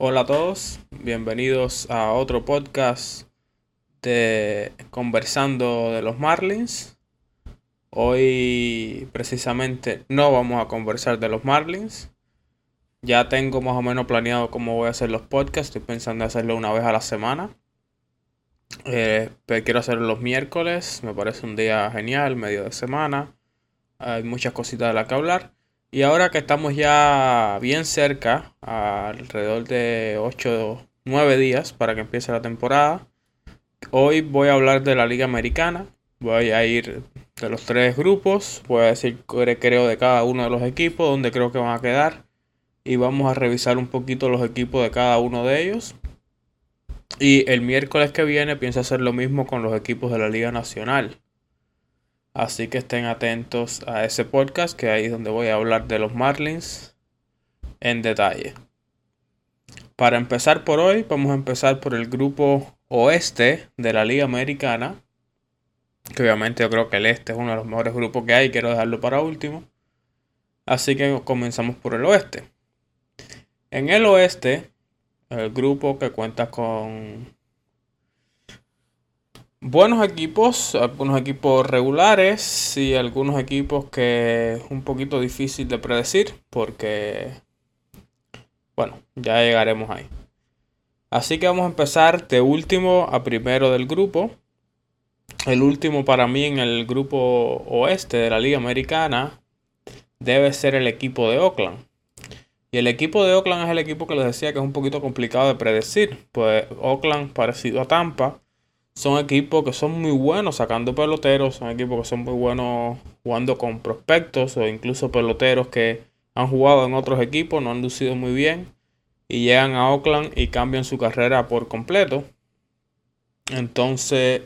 Hola a todos, bienvenidos a otro podcast de Conversando de los Marlins. Hoy precisamente no vamos a conversar de los Marlins. Ya tengo más o menos planeado cómo voy a hacer los podcasts. Estoy pensando en hacerlo una vez a la semana. Eh, pero quiero hacerlo los miércoles. Me parece un día genial, medio de semana. Hay muchas cositas de las que hablar. Y ahora que estamos ya bien cerca, alrededor de 8 9 días para que empiece la temporada, hoy voy a hablar de la Liga Americana. Voy a ir de los tres grupos, voy a decir creo de cada uno de los equipos, donde creo que van a quedar. Y vamos a revisar un poquito los equipos de cada uno de ellos. Y el miércoles que viene pienso hacer lo mismo con los equipos de la Liga Nacional. Así que estén atentos a ese podcast que ahí es donde voy a hablar de los Marlins en detalle. Para empezar por hoy, vamos a empezar por el grupo oeste de la Liga Americana. Que obviamente yo creo que el este es uno de los mejores grupos que hay, quiero dejarlo para último. Así que comenzamos por el oeste. En el oeste, el grupo que cuenta con buenos equipos, algunos equipos regulares y algunos equipos que es un poquito difícil de predecir porque, bueno, ya llegaremos ahí. Así que vamos a empezar de último a primero del grupo. El último para mí en el grupo oeste de la Liga Americana debe ser el equipo de Oakland. Y el equipo de Oakland es el equipo que les decía que es un poquito complicado de predecir. Pues Oakland, parecido a Tampa, son equipos que son muy buenos sacando peloteros, son equipos que son muy buenos jugando con prospectos o incluso peloteros que han jugado en otros equipos, no han lucido muy bien y llegan a Oakland y cambian su carrera por completo. Entonces,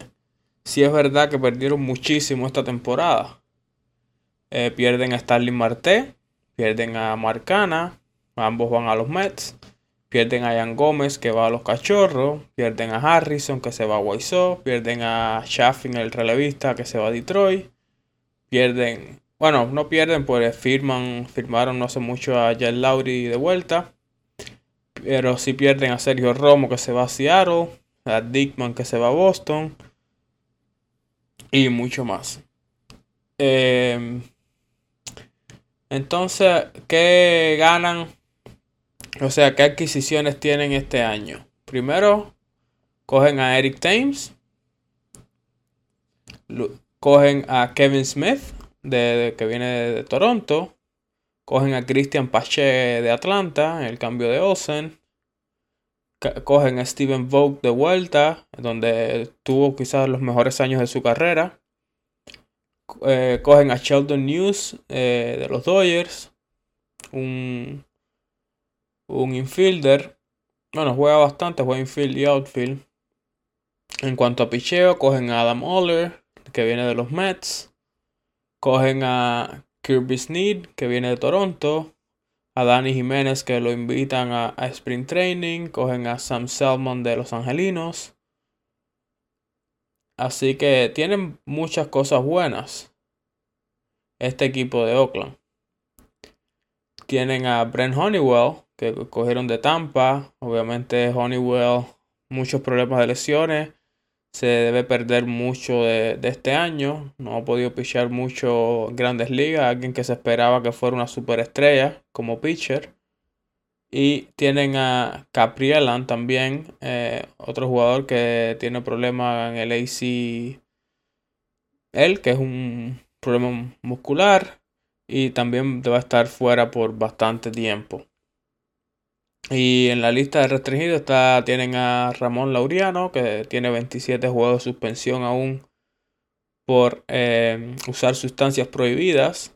sí es verdad que perdieron muchísimo esta temporada. Eh, pierden a Starling Marte, pierden a Marcana, ambos van a los Mets. Pierden a Ian Gómez que va a los Cachorros. Pierden a Harrison que se va a Guaysó. Pierden a Shaffin, el relevista, que se va a Detroit. Pierden, bueno, no pierden, pues firman, firmaron no hace mucho a Jet Lowry de vuelta. Pero sí pierden a Sergio Romo que se va a Seattle. A Dickman que se va a Boston. Y mucho más. Em, entonces, ¿qué ganan o sea, ¿qué adquisiciones tienen este año? Primero, cogen a Eric Thames. Cogen a Kevin Smith, de, que viene de, Toronto. Cogen a Christian Pache de Atlanta, en el cambio de Olsen. Cogen a Steven Vogt de vuelta, donde tuvo quizás los mejores años de su carrera. Eh, cogen a Sheldon News eh, de los Dodgers. Un un infielder. Bueno, juega bastante, juega infield y outfield. En cuanto a picheo, cogen a Adam Oller, que viene de los Mets. Cogen a Kirby Sneed, que viene de Toronto. A Danny Jiménez, que lo invitan a, a Spring Training. Cogen a Sam Selman de Los Angelinos. Así que tienen muchas cosas buenas. Este equipo de Oakland. Tienen a Brent Honeywell, que cogieron de Tampa. Obviamente Honeywell, muchos problemas de lesiones. Se debe perder mucho de, este año. No ha podido pichar mucho en grandes ligas. Alguien que se esperaba que fuera una superestrella como pitcher. Y tienen a Caprielan también, eh, otro jugador que tiene problemas en el AC. Él, que es un problema muscular. Y también va a estar fuera por bastante tiempo. Y en la lista de restringidos está, tienen a Ramón Lauriano, que tiene 27 juegos de suspensión aún por eh, usar sustancias prohibidas.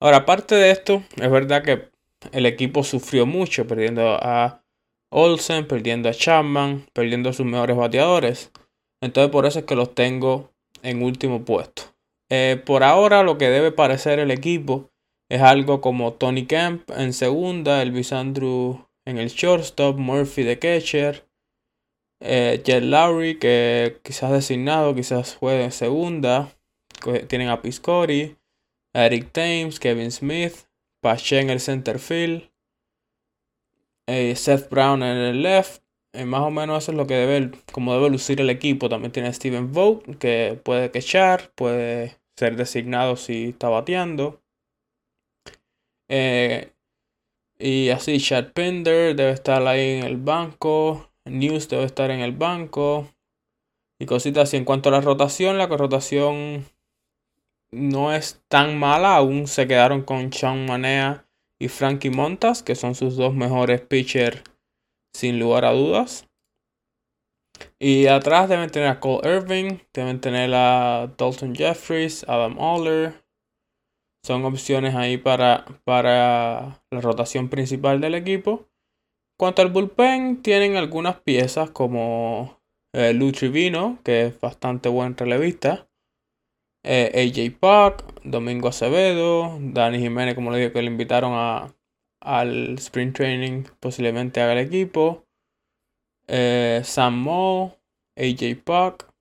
Ahora, aparte de esto, es verdad que el equipo sufrió mucho, perdiendo a Olsen, perdiendo a Chapman, perdiendo a sus mejores bateadores. Entonces, por eso es que los tengo en último puesto. Eh, por ahora, lo que debe parecer el equipo es algo como Tony Kemp en segunda, Elvis Andrew en el shortstop, Murphy de catcher. Eh, Jet Lowry, que quizás designado, quizás juegue en segunda. Tienen a Piscotti, Eric Thames, Kevin Smith, Pache en el center field. eh, Seth Brown en el left. Eh, más o menos eso es lo que debe, como debe lucir el equipo. También tiene Steven Vogt, que puede quechar, puede ser designado si está bateando. Eh, y así, Chad Pender debe estar ahí en el banco. News debe estar en el banco. Y cositas así. En cuanto a la rotación, la rotación no es tan mala. Aún se quedaron con Sean Manea y Frankie Montas, que son sus dos mejores pitchers sin lugar a dudas. Y atrás deben tener a Cole Irving, deben tener a Dalton Jeffries, Adam Oller. Son opciones ahí para, para la rotación principal del equipo. Cuanto al bullpen, tienen algunas piezas como eh, que es bastante buen relevista. Eh, AJ Park, Domingo Acevedo, Dani Jiménez, como le digo, que le invitaron a, al sprint training, posiblemente haga el equipo. Eh, Sam Moe, AJ Park.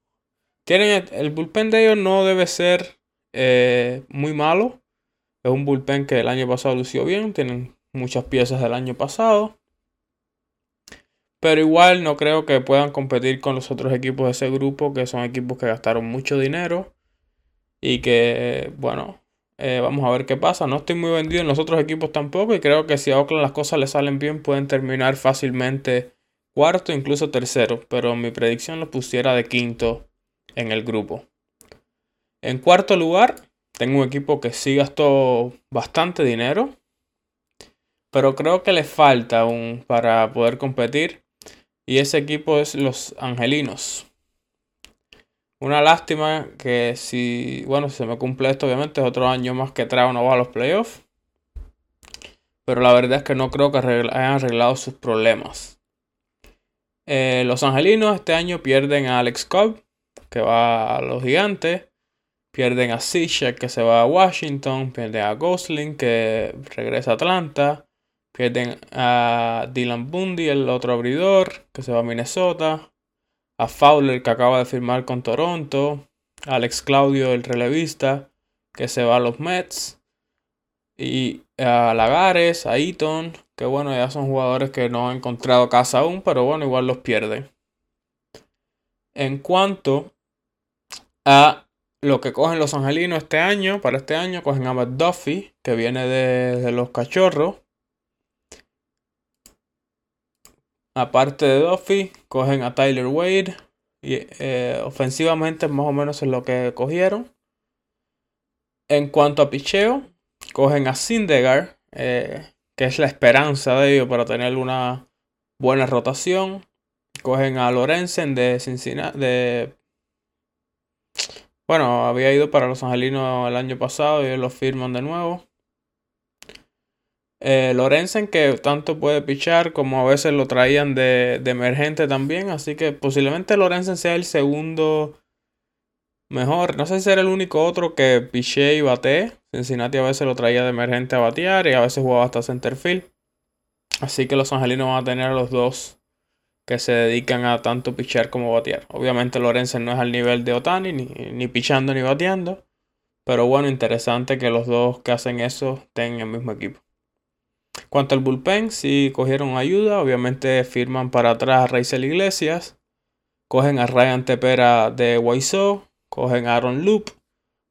Tienen el, bullpen de ellos no debe ser eh, muy malo. Es un bullpen que el año pasado lució bien. Tienen muchas piezas del año pasado. Pero igual no creo que puedan competir con los otros equipos de ese grupo, que son equipos que gastaron mucho dinero. Y que, bueno, eh, vamos a ver qué pasa. No estoy muy vendido en los otros equipos tampoco. Y creo que si a Oakland las cosas le salen bien, pueden terminar fácilmente cuarto, incluso tercero. Pero mi predicción lo pusiera de quinto en el grupo. En cuarto lugar, tengo un equipo que sí gastó bastante dinero. Pero creo que le falta aún para poder competir. Y ese equipo es los Angelinos. Una lástima que si, bueno, si se me cumple esto, obviamente es otro año más que trae no va a los playoffs. Pero la verdad es que no creo que hayan arreglado sus problemas. Eh, los angelinos este año pierden a Alex Cobb, que va a los gigantes. Pierden a Zizek, que se va a Washington. Pierden a Gosling, que regresa a Atlanta. Pierden a Dylan Bundy, el otro abridor, que se va a Minnesota. A Fowler, que acaba de firmar con Toronto. Alex Claudio, el relevista, que se va a los Mets. Y a Lagares, a Eaton, que bueno, ya son jugadores que no han encontrado casa aún, pero bueno, igual los pierden. En cuanto a lo que cogen los angelinos este año, para este año, cogen a Duffy, que viene de los cachorros. Aparte de Duffy, cogen a Tyler Wade. Y eh, ofensivamente más o menos es lo que cogieron. En cuanto a picheo, cogen a Sindegar, eh, que es la esperanza de ellos para tener una buena rotación. Cogen a Lorenzen de Cincinnati. Bueno, había ido para los Angelinos el año pasado y lo firman de nuevo. Eh, Lorenzen que tanto puede pichar como a veces lo traían de, emergente también. Así que posiblemente Lorenzen sea el segundo mejor. No sé si era el único otro que piché y bate. Cincinnati a veces lo traía de emergente a batear y a veces jugaba hasta centerfield. Así que los angelinos van a tener a los dos que se dedican a tanto pichar como batear. Obviamente Lorenzen no es al nivel de Otani, ni, ni pichando ni bateando. Pero bueno, interesante que los dos que hacen eso estén en el mismo equipo. Cuanto al bullpen, si cogieron ayuda, obviamente firman para atrás a Raizel Iglesias, cogen a Ryan Tepera de Wiseau, cogen a Aaron Loop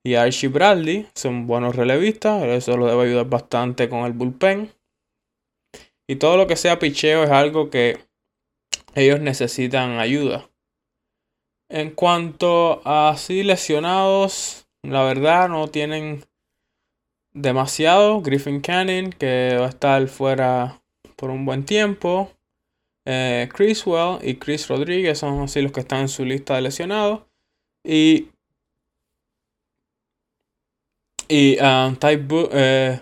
y a Archie Bradley, son buenos relevistas, eso lo debe ayudar bastante con el bullpen. Y todo lo que sea picheo es algo que ellos necesitan ayuda. En cuanto a así lesionados, la verdad no tienen demasiado. Griffin Canning, que va a estar fuera por un buen tiempo. Eh, Chriswell y Chris Rodríguez son así los que están en su lista de lesionados. Y. Y um, Ty eh,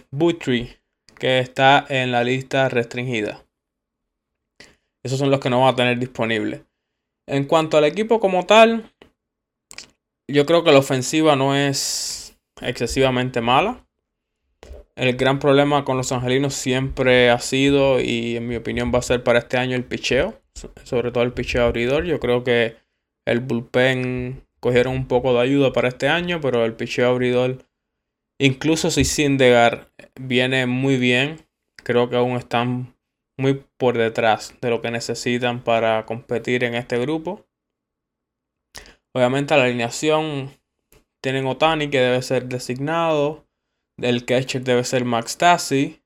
que está en la lista restringida. Esos son los que no van a tener disponibles. En cuanto al equipo como tal, yo creo que la ofensiva no es excesivamente mala. El gran problema con los angelinos siempre ha sido, y en mi opinión va a ser para este año, el picheo. Sobre todo el picheo abridor. Yo creo que el bullpen cogieron un poco de ayuda para este año, pero el picheo abridor, incluso si Sindegar viene muy bien, creo que aún están muy por detrás de lo que necesitan para competir en este grupo. Obviamente la alineación tienen Otani que debe ser designado. El catcher debe ser Max Tassi.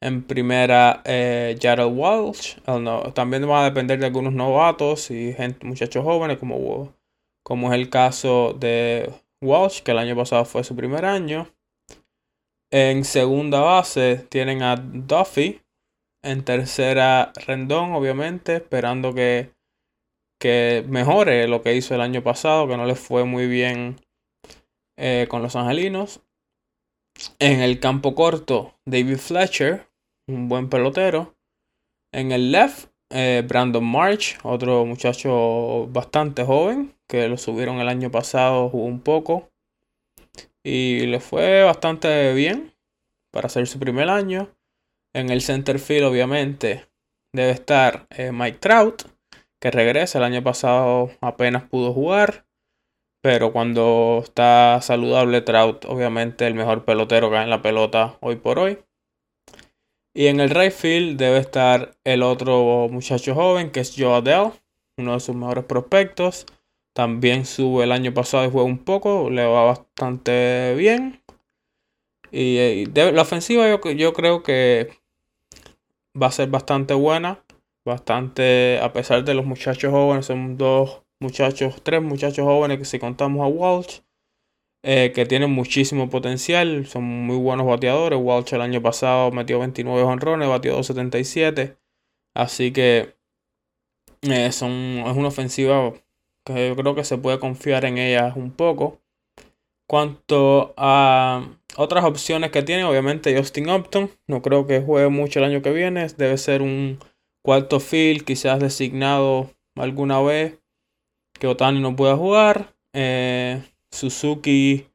En primera, eh, Jared Walsh. también va a depender de algunos novatos y gente, muchachos jóvenes, como, como es el caso de Walsh, que el año pasado fue su primer año. En segunda base tienen a Duffy. En tercera, Rendón, obviamente, esperando que, que mejore lo que hizo el año pasado, que no le fue muy bien eh, con los angelinos. En el campo corto, David Fletcher, un buen pelotero. En el left, eh, Brandon March, otro muchacho bastante joven, que lo subieron el año pasado, jugó un poco. Y le fue bastante bien para hacer su primer año. En el center field, obviamente, debe estar eh, Mike Trout, que regresa. El año pasado apenas pudo jugar. Pero cuando está saludable, Trout, obviamente, el mejor pelotero que hay en la pelota hoy por hoy. Y en el right field debe estar el otro muchacho joven, que es Joe Adele, uno de sus mejores prospectos. También sube el año pasado y juega un poco, le va bastante bien. Y, la ofensiva yo, yo creo que va a ser bastante buena. Bastante, a pesar de los muchachos jóvenes, son dos muchachos, tres muchachos jóvenes que si contamos a Walsh, eh, que tienen muchísimo potencial, son muy buenos bateadores. Walsh el año pasado metió 29 honrones, batió 277. Así que eh, es una ofensiva que yo creo que se puede confiar en ellas un poco. Cuanto a otras opciones que tiene, obviamente Justin Upton, no creo que juegue mucho el año que viene, debe ser un cuarto field, quizás designado alguna vez que Otani no pueda jugar. Eh, Suzuki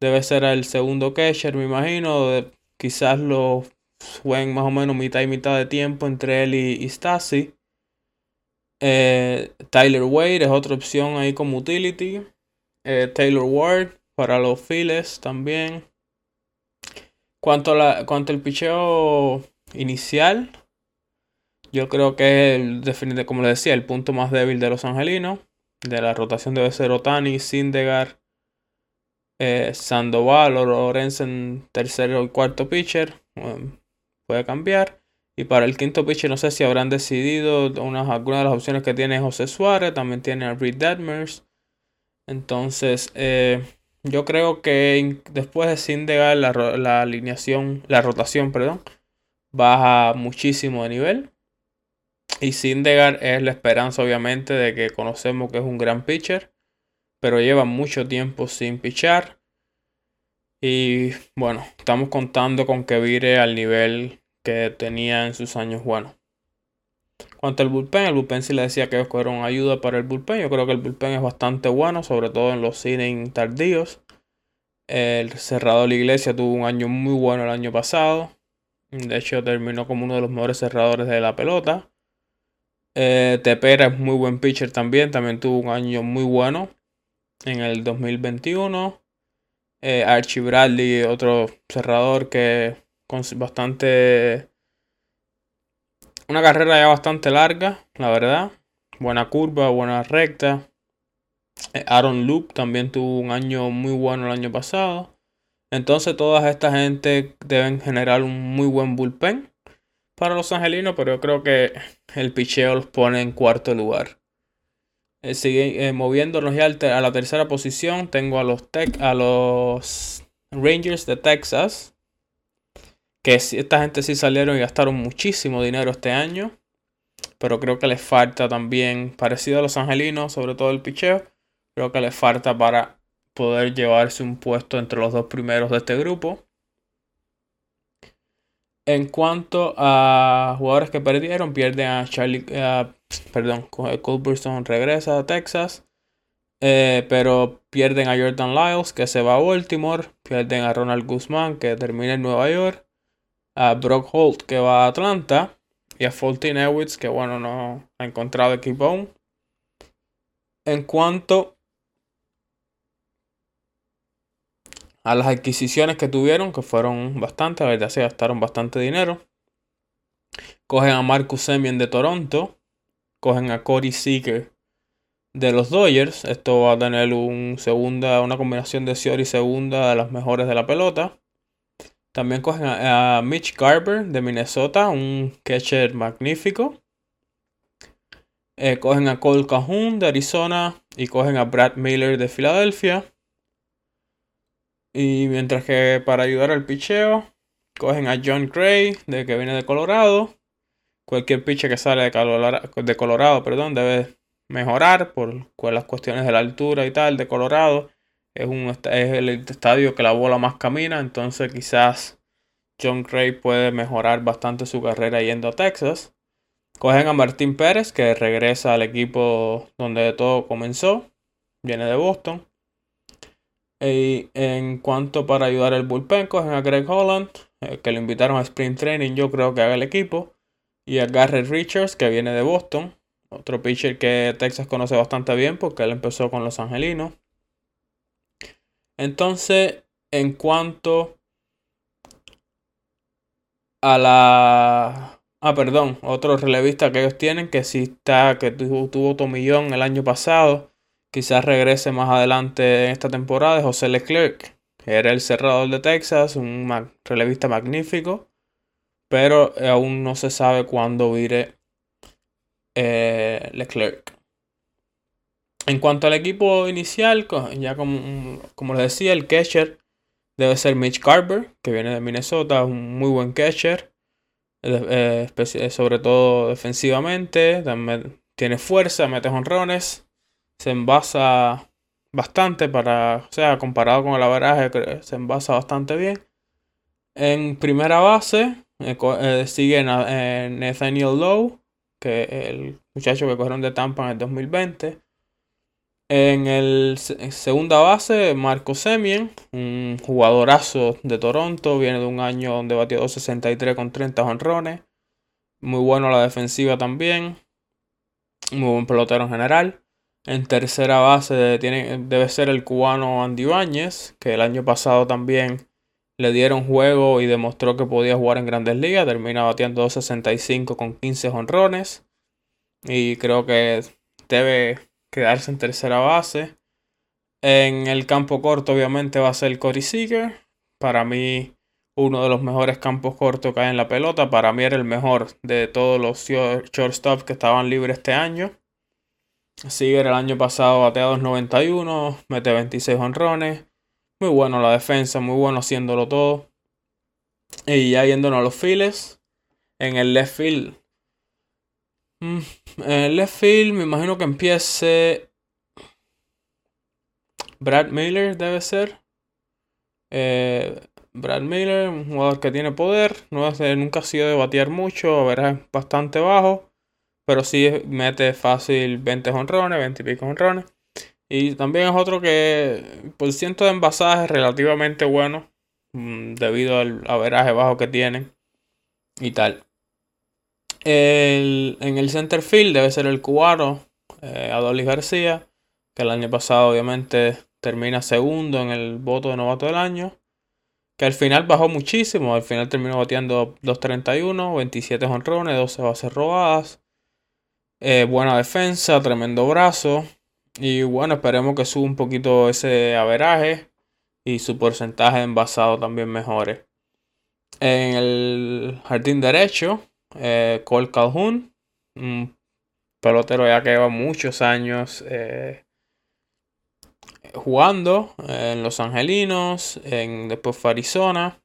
debe ser el segundo catcher, me imagino. quizás lo jueguen más o menos mitad y mitad de tiempo entre él y, y Stasi. Eh, Tyler Wade es otra opción ahí como utility. Eh, Taylor Ward para los files también. Cuanto, la, cuanto al picheo inicial, yo creo que es el, como le decía, el punto más débil de los angelinos. De la rotación debe ser Otani, Sindegar, eh, Sandoval o Lorenzen tercero y cuarto pitcher. puede cambiar. Y para el quinto pitcher no sé si habrán decidido unas, algunas de las opciones que tiene José Suárez, también tiene a Reed Detmers. Entonces, eh, yo creo que después de Sindegar la, la alineación, la rotación, perdón, baja muchísimo de nivel. Y Sindegar es la esperanza, obviamente, de que conocemos que es un gran pitcher, pero lleva mucho tiempo sin pitchar. Y bueno, estamos contando con que vire al nivel que tenía en sus años buenos. Cuanto al bullpen, el bullpen sí le decía que ellos ayuda para el bullpen. Yo creo que el bullpen es bastante bueno, sobre todo en los innings tardíos. El cerrador la Iglesia tuvo un año muy bueno el año pasado. De hecho, terminó como uno de los mejores cerradores de la pelota. Eh, Tepera es muy buen pitcher también. También tuvo un año muy bueno en el 2021. Eh, Archie Bradley, otro cerrador que con bastante... Una carrera ya bastante larga, la verdad. Buena curva, buena recta. Eh, Aaron Luke también tuvo un año muy bueno el año pasado. Entonces toda esta gente deben generar un muy buen bullpen para los angelinos, pero yo creo que el picheo los pone en cuarto lugar. Eh, eh, moviéndonos ya a la tercera posición, tengo a los, a los Rangers de Texas que esta gente sí salieron y gastaron muchísimo dinero este año. Pero creo que les falta también, parecido a los angelinos, sobre todo el picheo. Creo que les falta para poder llevarse un puesto entre los dos primeros de este grupo. En cuanto a jugadores que perdieron, pierden a Charlie, uh, perdón, Culberson regresa a Texas, eh, pero pierden a Jordan Lyles que se va a Baltimore, pierden a Ronald Guzmán que termina en Nueva York, a Brock Holt que va a Atlanta y a Fulton Ewitz que bueno no ha encontrado equipo aún. En cuanto a las adquisiciones que tuvieron, que fueron bastante, la verdad se gastaron bastante dinero. Cogen a Marcus Semien de Toronto. Cogen a Cody Seeker de los Dodgers. Esto va a tener un segunda, una combinación de Seor y segunda de las mejores de la pelota. También cogen a, Mitch Garber de Minnesota, un catcher magnífico. Eh, cogen a Cole Cahoon de Arizona y cogen a Brad Miller de Filadelfia. Y mientras que para ayudar al picheo, cogen a John Gray de que viene de Colorado. Cualquier pitcher que sale de Colorado, perdón, debe mejorar por las cuestiones de la altura y tal de Colorado. Es, un, es el estadio que la bola más camina, entonces quizás John Gray puede mejorar bastante su carrera yendo a Texas. Cogen a Martín Pérez, que regresa al equipo donde todo comenzó. Viene de Boston. Y en cuanto para ayudar al bullpen, cogen a Greg Holland, eh, que lo invitaron a Spring Training, yo creo que haga el equipo. Y a Garrett Richards, que viene de Boston. Otro pitcher que Texas conoce bastante bien porque él empezó con los Angelinos. Entonces, en cuanto a la... Ah, perdón, otro relevista que ellos tienen que sí está, que tuvo, tuvo tomillón el año pasado, quizás regrese más adelante en esta temporada, es José Leclerc, que era el cerrador de Texas, un relevista magnífico, pero aún no se sabe cuándo vire eh, Leclerc. En cuanto al equipo inicial, ya como, como les decía, el catcher debe ser Mitch Carver, que viene de Minnesota, un muy buen catcher, eh, eh, sobre todo defensivamente, tiene fuerza, mete honrones, se envasa bastante para, o sea, comparado con el averaje, se envasa bastante bien. En primera base eh, sigue Nathaniel Lowe, que el muchacho que corrieron de Tampa en el 2020. En el segunda base, Marco Semien, un jugadorazo de Toronto, viene de un año donde batió 263 con 30 honrones. Muy bueno la defensiva también. Muy buen pelotero en general. En tercera base tiene, debe ser el cubano Andy Báñez, que el año pasado también le dieron juego y demostró que podía jugar en grandes ligas. Termina bateando 265 con 15 honrones. Y creo que debe quedarse en tercera base. En el campo corto, obviamente, va a ser Cory Seager. Para mí, uno de los mejores campos cortos que hay en la pelota. Para mí era el mejor de todos los shortstops que estaban libres este año. Seager el año pasado batea 2.91, mete 26 honrones. Muy bueno la defensa, muy bueno haciéndolo todo. Y ya yéndonos a los files. En el left field Mm, el left field, me imagino que empiece. Brad Miller debe ser. Eh, Brad Miller, un jugador que tiene poder. No es, nunca ha sido de batear mucho, es bastante bajo. Pero sí mete fácil 20 honrones, 20 y pico honrones. Y también es otro que por ciento de envasaje es relativamente bueno. Mm, debido al averaje bajo que tienen. Y tal en el center field debe ser el cubano eh, Adolis García, que el año pasado obviamente termina segundo en el voto de novato del año. Que al final bajó muchísimo, al final terminó bateando 2.31, 27 honrones, 12 bases robadas. Eh, buena defensa, tremendo brazo. Y bueno, esperemos que suba un poquito ese averaje y su porcentaje envasado también mejore. En el jardín derecho eh, Cole Calhoun, un pelotero ya que lleva muchos años eh, jugando en Los Angelinos, en, después fue Arizona.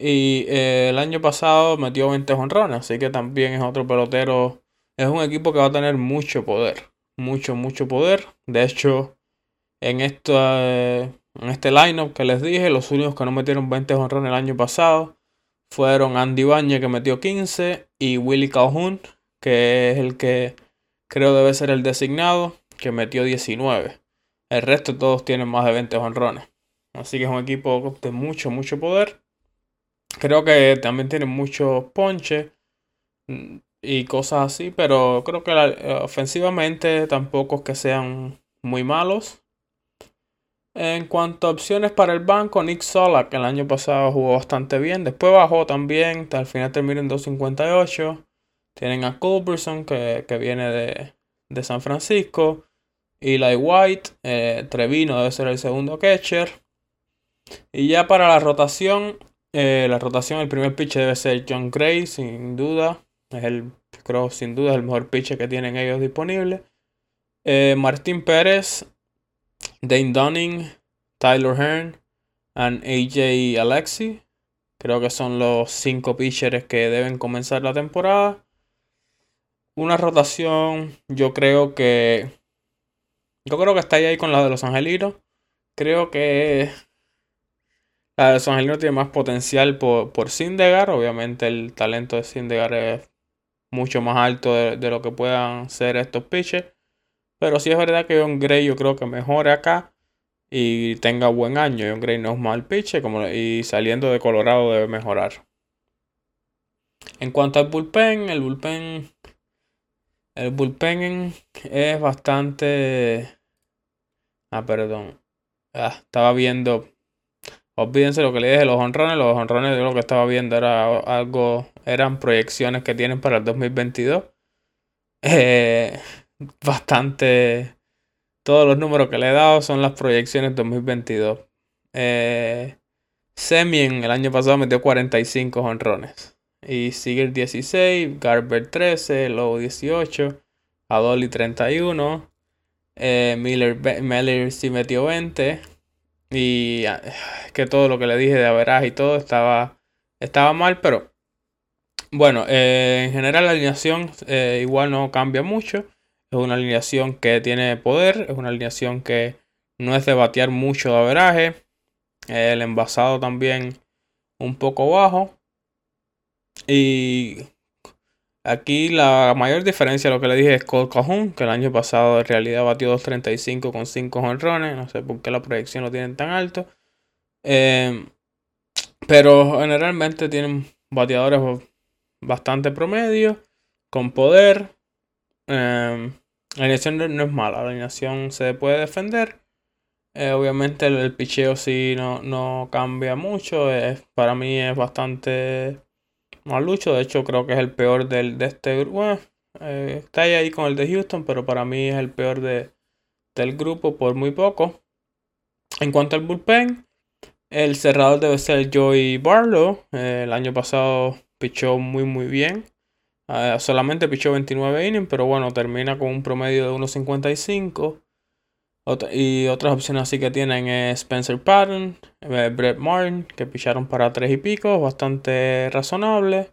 Y eh, el año pasado metió 20 honrones, así que también es otro pelotero. Es un equipo que va a tener mucho poder, mucho, mucho poder. De hecho, en, esta, en este lineup que les dije, los únicos que no metieron 20 honrones el año pasado fueron Andy Bañez que metió 15 y Willy Calhoun, que es el que creo debe ser el designado, que metió 19. El resto todos tienen más de 20 honrones. Así que es un equipo de mucho, mucho poder. Creo que también tiene mucho ponche mm, y cosas así, pero creo que ofensivamente tampoco es que sean muy malos. En cuanto a opciones para el banco, Nick Solak el año pasado jugó bastante bien. Después bajó también. Al final terminó en 2.58. Tienen a Culberson, que, viene de, de, San Francisco. Eli White, eh, Trevino debe ser el segundo catcher. Y ya para la rotación, eh, la rotación, el primer pitcher debe ser John Gray, sin duda. Es el, creo, sin duda, es el mejor pitcher que tienen ellos disponible. Eh, Martín Pérez, Dane Dunning, Tyler Hearn and AJ Alexi. Creo que son los cinco pitchers que deben comenzar la temporada. Una rotación, yo creo que. Yo creo que está ahí con la de los Angelinos. Creo que la de los Angelinos tiene más potencial por, por Sindegar. Obviamente, el talento de Sindegar es mucho más alto de, lo que puedan ser estos pitchers. Pero sí es verdad que John Gray yo creo que mejore acá y tenga buen año. John Gray no es mal pitcher como, y saliendo de Colorado debe mejorar. En cuanto al bullpen, el bullpen el bullpen es bastante Ah, perdón. Ah, estaba viendo Olvídense lo que le dije, los honrones. Los honrones de lo que estaba viendo era algo, eran proyecciones que tienen para el 2022. Eh, bastante, todos los números que le he dado son las proyecciones 2022. Eh, Semien el año pasado metió 45 honrones. Y sigue 16, Garber 13, Lowe 18, Adoli 31, eh, Miller, Miller sí metió 20. Y ah, que todo lo que le dije de averaje y todo estaba, estaba mal, pero bueno, eh, en general la alineación eh, igual no cambia mucho. Es una alineación que tiene poder, es una alineación que no es de batear mucho de averaje. El envasado también un poco bajo. Y aquí la mayor diferencia, lo que le dije, es Cole Cajun, que el año pasado en realidad batió 2.35 con 5 honrones. No sé por qué la proyección lo tienen tan alto. Eh, pero generalmente tienen bateadores bastante promedio, con poder. Eh, la alineación no, es mala, la alineación se puede defender. Eh, obviamente el, picheo sí no, no cambia mucho. para mí es bastante malucho. De hecho, creo que es el peor del, de este grupo. Eh, está ahí con el de Houston, pero para mí es el peor de, del grupo por muy poco. En cuanto al bullpen, el cerrador debe ser Joey Barlow. Eh, el año pasado pichó muy muy bien. Eh, solamente pichó 29 innings, pero bueno, termina con un promedio de 1.55. y otras opciones así que tienen es Spencer Patton, eh, Brett Martin, que picharon para 3 y pico, bastante razonable.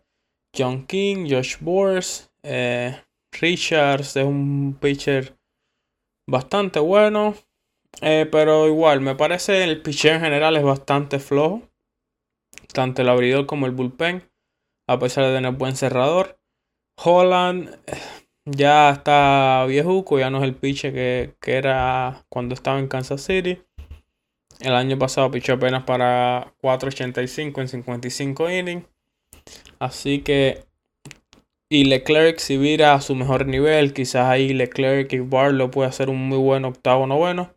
John King, Josh Bors, Richards es un pitcher bastante bueno. Eh, pero igual, me parece el pitcher en general es bastante flojo. Tanto el abridor como el bullpen. A pesar de tener buen cerrador. Holland eh, ya está viejuco, ya no es el pitcher que, que era cuando estaba en Kansas City. El año pasado pichó apenas para 4.85 en 55 innings. Así que. Y Leclerc, si vira a su mejor nivel, quizás ahí Leclerc y Barlow puede hacer un muy buen octavo noveno.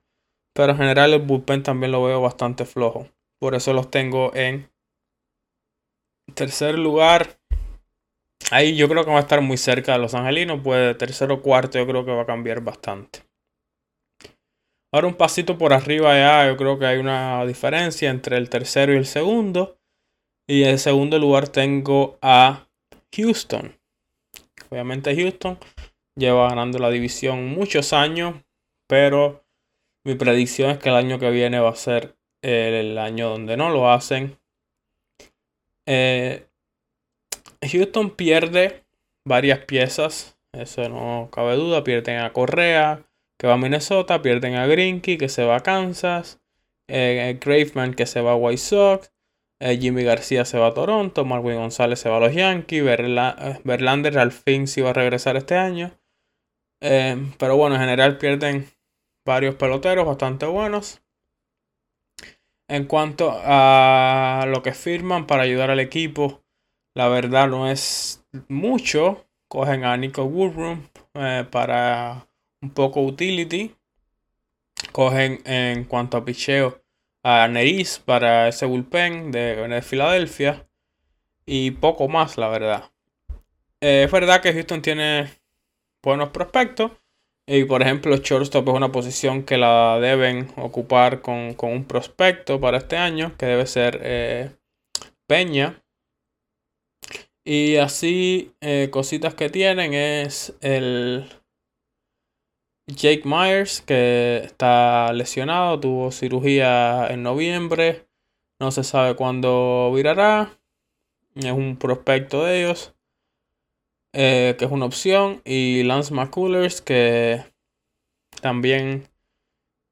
Pero en general el bullpen también lo veo bastante flojo. Por eso los tengo en tercer lugar. Ahí yo creo que va a estar muy cerca de los angelinos. Pues tercero o cuarto yo creo que va a cambiar bastante. Ahora un pasito por arriba ya, yo creo que hay una diferencia entre el tercero y el segundo. Y en segundo lugar tengo a Houston. Obviamente Houston lleva ganando la división muchos años, pero mi predicción es que el año que viene va a ser el año donde no lo hacen. Eh, Houston pierde varias piezas, eso no cabe duda. Pierden a Correa, que va a Minnesota, pierden a Grinky, que se va a Kansas, eh, Graveman, que se va a White Sox, eh, Jimmy García se va a Toronto, Marwin González se va a los Yankees, Verlander al fin sí va a regresar este año. pero bueno, en general pierden varios peloteros bastante buenos. En cuanto a lo que firman para ayudar al equipo, la verdad no es mucho. Cogen a Nico Woodrum eh, para un poco utility. Cogen en cuanto a picheo a Neris para ese bullpen de, de Filadelfia. Y poco más, la verdad. Eh, es verdad que Houston tiene buenos prospectos. Y por ejemplo, shortstop es una posición que la deben ocupar con, un prospecto para este año, que debe ser eh, Peña. Y así, eh, cositas que tienen es el Jake Myers, que está lesionado, tuvo cirugía en noviembre, no se sabe cuándo virará. Es un prospecto de ellos. Eh, que es una opción, y Lance McCullers, que también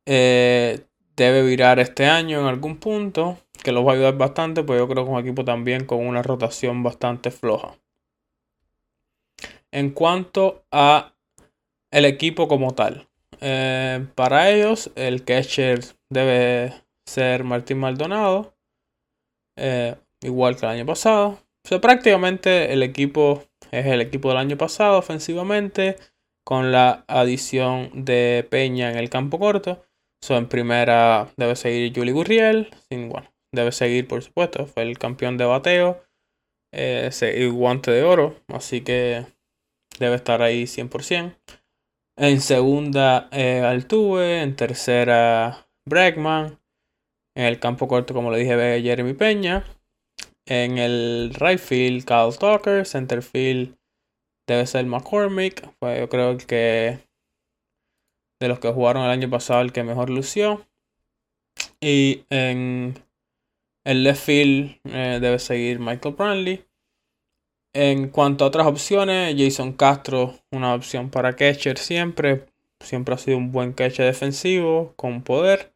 eh, debe virar este año en algún punto, que los va a ayudar bastante, pues yo creo que un equipo también con una rotación bastante floja. En cuanto a el equipo como tal, eh, para ellos el catcher debe ser Martín Maldonado, igual que el año pasado. O sea, prácticamente el equipo es el equipo del año pasado ofensivamente, con la adición de Peña en el campo corto. So, en primera debe seguir Juli Gurriel, sin, bueno, debe seguir por supuesto, fue el campeón de bateo, eh, y guante de oro, así que debe estar ahí 100%. En segunda eh, Altuve, en tercera Bregman, en el campo corto como le dije Jeremy Peña, en el right field, Kyle Tucker. Center field debe ser McCormick. Fue yo creo que de los que jugaron el año pasado el que mejor lució. Y en el left field eh, debe seguir Michael Brantley. En cuanto a otras opciones, Jason Castro, una opción para catcher siempre. Siempre ha sido un buen catcher defensivo, con poder.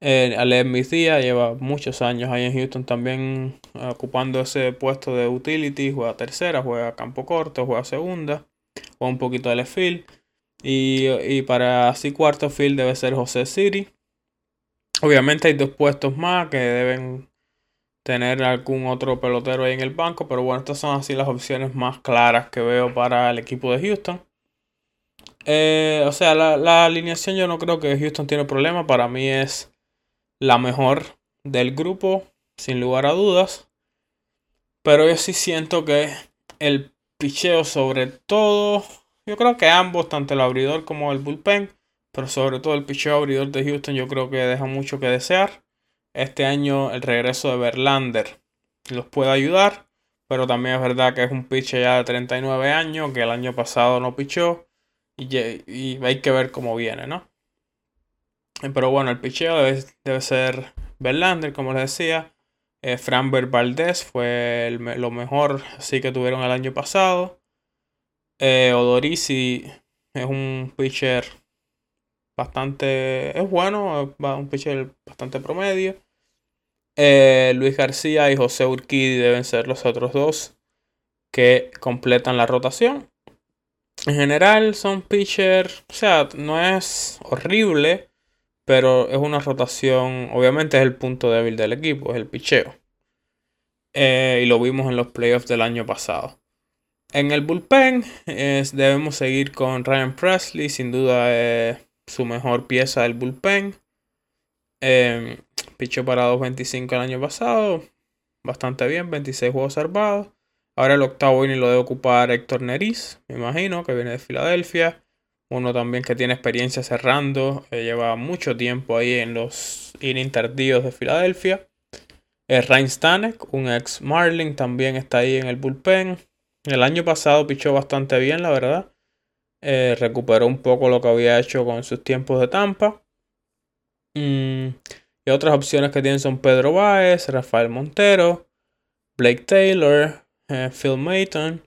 Eh, Alem lleva muchos años ahí en Houston también eh, ocupando ese puesto de utility, juega tercera, juega campo corto, juega segunda, juega un poquito de left field. Y, para así cuarto field debe ser José City. Obviamente hay dos puestos más que deben tener algún otro pelotero ahí en el banco, pero bueno, estas son así las opciones más claras que veo para el equipo de Houston. Eh, o sea, la, la alineación yo no creo que Houston tiene problema, para mí es la mejor del grupo, sin lugar a dudas. Pero yo sí siento que el picheo sobre todo, yo creo que ambos, tanto el abridor como el bullpen, pero sobre todo el picheo abridor de Houston, yo creo que deja mucho que desear. Este año el regreso de Verlander los puede ayudar, pero también es verdad que es un pitcher ya de 39 años, que el año pasado no pichó, y, y hay que ver cómo viene, ¿no? Pero bueno, el picheo debe, ser Verlander, como les decía. Eh, Valdez fue lo mejor así que tuvieron el año pasado. Eh, Odorisi es un pitcher bastante. Es bueno, un pitcher bastante promedio. Eh, Luis García y José Urquidi deben ser los otros dos que completan la rotación. En general son pitchers, o sea, no es horrible, pero es una rotación, obviamente es el punto débil del equipo, es el picheo. Eh, y lo vimos en los playoffs del año pasado. En el bullpen debemos seguir con Ryan Presley, sin duda su mejor pieza del bullpen. Eh, pichó para 2.25 el año pasado, bastante bien, 26 juegos salvados. Ahora el octavo inning lo debe ocupar Héctor Neris, me imagino, que viene de Filadelfia. Uno también que tiene experiencia cerrando, eh, lleva mucho tiempo ahí en los innings tardíos de Filadelfia. Eh, Ryan Stanek, un ex Marlin, también está ahí en el bullpen. El año pasado pichó bastante bien, la verdad. Eh, recuperó un poco lo que había hecho con sus tiempos de Tampa. Mm, y otras opciones que tienen son Pedro Baez, Rafael Montero, Blake Taylor, eh, Phil Mayton.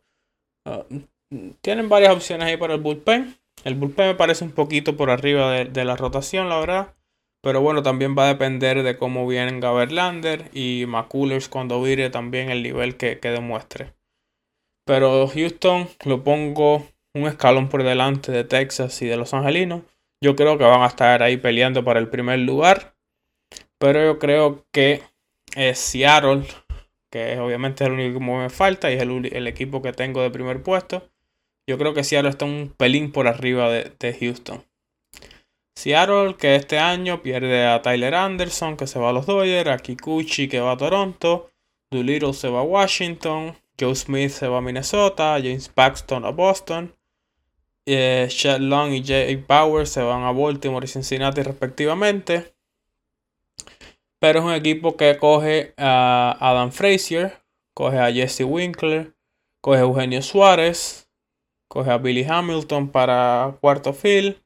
Ah, tienen varias opciones ahí para el bullpen. El bullpen me parece un poquito por arriba de, la rotación, la verdad. Pero bueno, también va a depender de cómo vienen Gaverlander y McCullers cuando vire también el nivel que demuestre. Pero Houston lo pongo un escalón por delante de Texas y de Los Angelinos. Yo creo que van a estar ahí peleando para el primer lugar. Pero yo creo que es Seattle, que obviamente es el único que me falta y es el, equipo que tengo de primer puesto. Yo creo que Seattle está un pelín por arriba de, Houston. Seattle que este año pierde a Tyler Anderson que se va a los Dodgers, a Kikuchi que va a Toronto, Doolittle se va a Washington, Joe Smith se va a Minnesota, James Paxton a Boston, eh, y Jay Power se van a Baltimore y Cincinnati respectivamente. Pero es un equipo que coge a Adam Frazier, coge a Jesse Winkler, coge a Eugenio Suárez, coge a Billy Hamilton para cuarto field,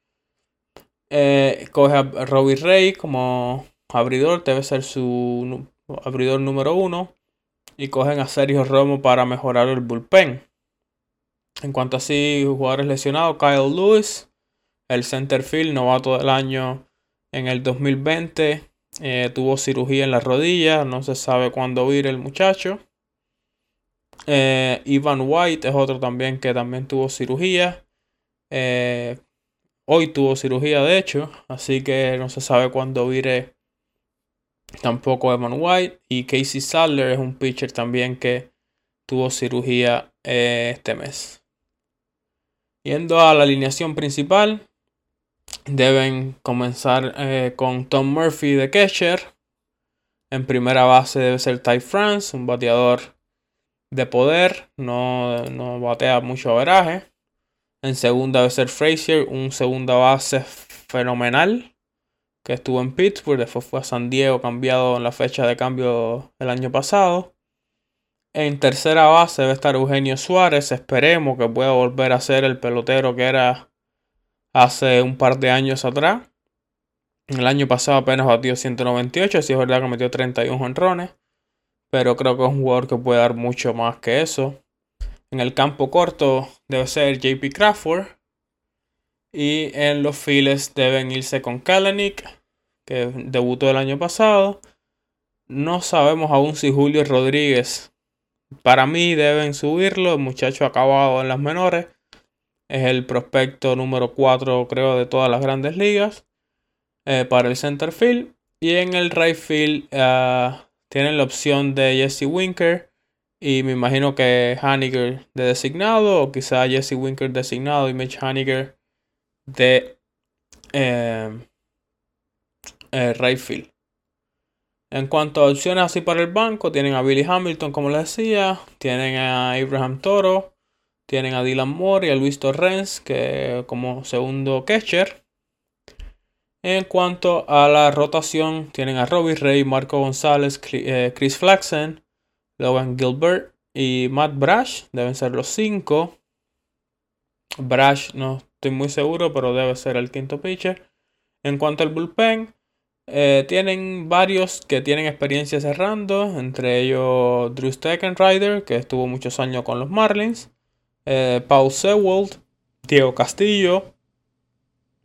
eh, coge a Robbie Ray como abridor, debe ser su abridor número uno, y cogen a Sergio Romo para mejorar el bullpen. En cuanto a sí, jugadores lesionados, Kyle Lewis, el center field, novato del año en el 2020, eh, tuvo cirugía en la rodilla, no se sabe cuándo ir el muchacho. Eh, Ivan White es otro también que también tuvo cirugía. Eh, hoy tuvo cirugía, de hecho, así que no se sabe cuándo vire tampoco Evan White. Y Casey Sadler es un pitcher también que tuvo cirugía este mes. Yendo a la alineación principal, deben comenzar eh, con Tom Murphy de catcher. En primera base debe ser Ty France, un bateador de poder, no, no batea mucho averaje. En segunda debe ser Frazier, un segunda base fenomenal que estuvo en Pittsburgh, después fue a San Diego, cambiado en la fecha de cambio el año pasado. En tercera base debe estar Eugenio Suárez. Esperemos que pueda volver a ser el pelotero que era hace un par de años atrás. El año pasado apenas batió 198, si es verdad que metió 31 honrones. Pero creo que es un jugador que puede dar mucho más que eso. En el campo corto debe ser JP Crawford. Y en los files deben irse con Kalenic, que debutó el año pasado. No sabemos aún si Julio Rodríguez para mí deben subirlo. El muchacho acabado en las menores. Es el prospecto número 4, creo, de todas las grandes ligas. Eh, para el center field. Y en el right field uh, tienen la opción de Jesse Winker. Y me imagino que Haniger de designado. O quizá Jesse Winker designado y Mitch Haniger de eh, eh, right field. En cuanto a opciones así para el banco, tienen a Billy Hamilton, como les decía, tienen a Abraham Toro, tienen a Dylan Moore y a Luis Torrens, que como segundo catcher. En cuanto a la rotación, tienen a Robbie Ray, Marco González, eh, Chris Flaxen, Logan Gilbert y Matt Brash. Deben ser los cinco. Brash no estoy muy seguro, pero debe ser el quinto pitcher. En cuanto al bullpen, eh, tienen varios que tienen experiencia cerrando, entre ellos Drew Steckenrider, que estuvo muchos años con los Marlins, eh, Paul Sewald, Diego Castillo,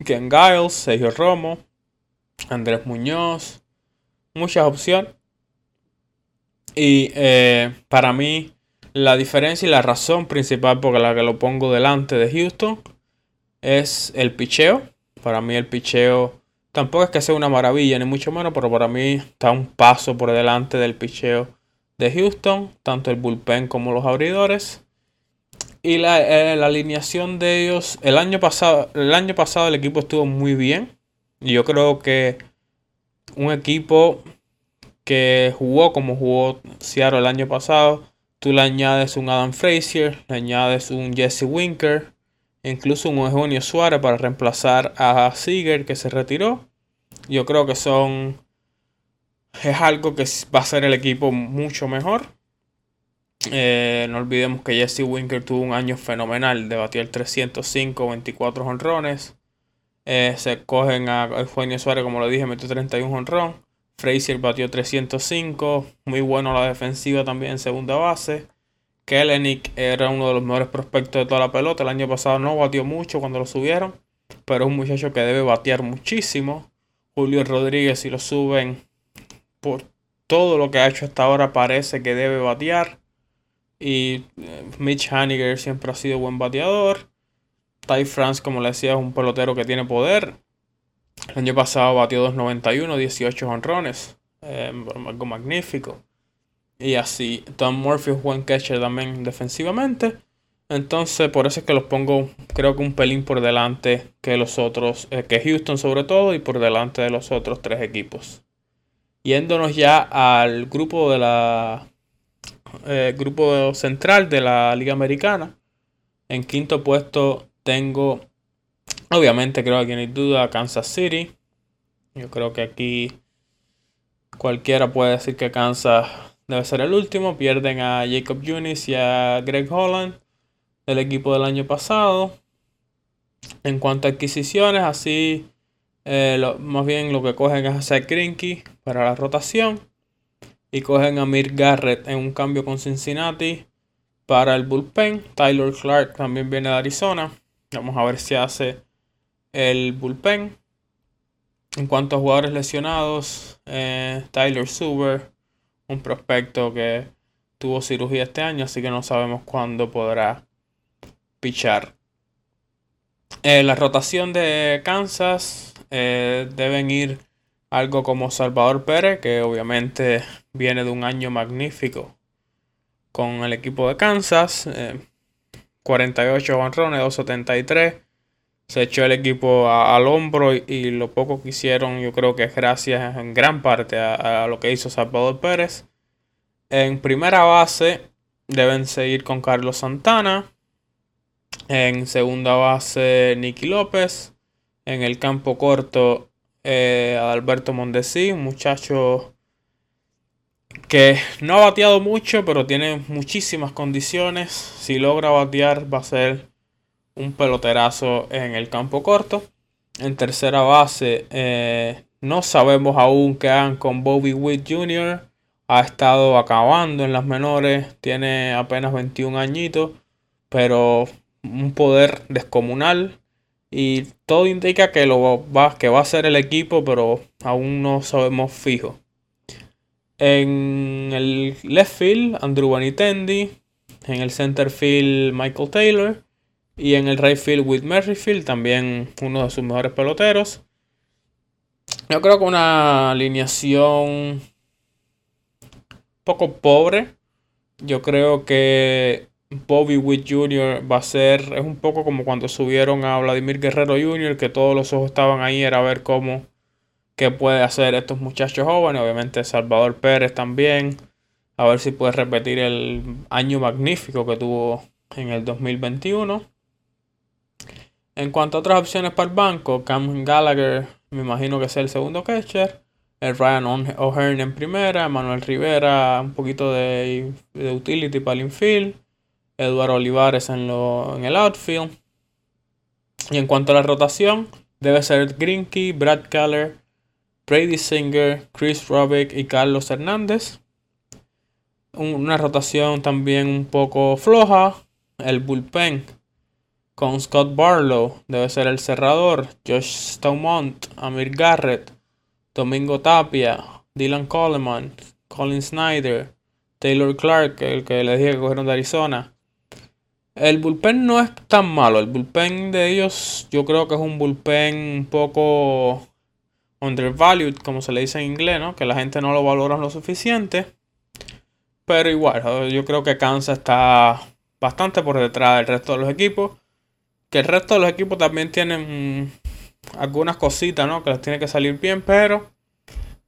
Ken Giles, Sergio Romo, Andrés Muñoz, muchas opciones. Y eh, para mí, la diferencia y la razón principal por la que lo pongo delante de Houston es el picheo. Para mí, el picheo Tampoco es que sea una maravilla, ni mucho menos, pero para mí está un paso por delante del picheo de Houston, tanto el bullpen como los abridores. Y la, eh, la, alineación de ellos, el año, pasado, el año pasado el equipo estuvo muy bien. Y yo creo que un equipo que jugó como jugó Seattle el año pasado, tú le añades un Adam Frazier, le añades un Jesse Winker, incluso un Eugenio Suárez para reemplazar a Seager que se retiró. Yo creo que son. Es algo que va a hacer el equipo mucho mejor. Eh, no olvidemos que Jesse Winker tuvo un año fenomenal. Debatió el 305, 24 honrones. Eh, se cogen a Eugenio Suárez, como lo dije, metió 31 honrón. Frazier batió 305. Muy bueno la defensiva también en segunda base. Kellenic era uno de los mejores prospectos de toda la pelota. El año pasado no batió mucho cuando lo subieron, pero es un muchacho que debe batear muchísimo. Julio Rodríguez, si lo suben por todo lo que ha hecho hasta ahora, parece que debe batear. Y eh, Mitch Haniger siempre ha sido buen bateador. Ty France, como le decía, es un pelotero que tiene poder. El año pasado batió 2.91, 18 honrones. Eh, algo magnífico. Y así, Tom Murphy es buen catcher también defensivamente. Entonces, por eso es que los pongo, creo que un pelín por delante que los otros, eh, que Houston sobre todo, y por delante de los otros tres equipos. Yéndonos ya al grupo de la eh, grupo central de la Liga Americana. En quinto puesto tengo, obviamente creo que no hay duda, Kansas City. Yo creo que aquí cualquiera puede decir que Kansas debe ser el último. Pierden a Jacob Junis y a Greg Holland del equipo del año pasado. En cuanto a adquisiciones, así eh, más bien lo que cogen es a Zach Greinke para la rotación. Y cogen a Mir Garrett en un cambio con Cincinnati para el bullpen. Tyler Clark también viene de Arizona. Vamos a ver si hace el bullpen. En cuanto a jugadores lesionados, eh, Tyler Suber, un prospecto que tuvo cirugía este año, así que no sabemos cuándo podrá pichar. Eh, la rotación de Kansas eh, deben ir algo como Salvador Pérez, que obviamente viene de un año magnífico con el equipo de Kansas. 48 honrones, 273. Se echó el equipo al hombro y, lo poco que hicieron, yo creo que es gracias en gran parte a, lo que hizo Salvador Pérez. En primera base deben seguir con Carlos Santana. En segunda base, Nicky López. En el campo corto, eh, Alberto Mondesi, un muchacho que no ha bateado mucho, pero tiene muchísimas condiciones. Si logra batear, va a ser un peloterazo en el campo corto. En tercera base, eh, no sabemos aún qué hagan con Bobby Witt Jr. Ha estado acabando en las menores, tiene apenas 21 añitos, pero un poder descomunal. Y todo indica que, lo va, que va a ser el equipo, pero aún no sabemos fijo. En el left field, Andrew Vanitendi. En el center field, Michael Taylor. Y en el right field, Whit Merrifield, también uno de sus mejores peloteros. Yo creo que una alineación poco pobre. Yo creo que Bobby Witt Jr. va a ser, es un poco como cuando subieron a Vladimir Guerrero Jr., que todos los ojos estaban ahí, era ver cómo, qué puede hacer estos muchachos jóvenes, obviamente Salvador Pérez también, a ver si puede repetir el año magnífico que tuvo en el 2021. En cuanto a otras opciones para el banco, Cam Gallagher, me imagino que es el segundo catcher. El Ryan O'Hearn en primera, Manuel Rivera, un poquito de, utility para el infield. Eduardo Olivares en, lo, en el outfield. Y en cuanto a la rotación, debe ser Grinky, Brad Keller, Brady Singer, Chris Robick y Carlos Hernández. Una rotación también un poco floja. El bullpen con Scott Barlow debe ser el cerrador. Josh Stomont, Amir Garrett, Domingo Tapia, Dylan Coleman, Colin Snyder, Taylor Clark, el que les dije que cogieron de Arizona, el bullpen no es tan malo. El bullpen de ellos yo creo que es un bullpen un poco undervalued, como se le dice en inglés, ¿no? Que la gente no lo valora lo suficiente. Pero igual, yo creo que Kansas está bastante por detrás del resto de los equipos. Que el resto de los equipos también tienen algunas cositas, ¿no? Que les tiene que salir bien, pero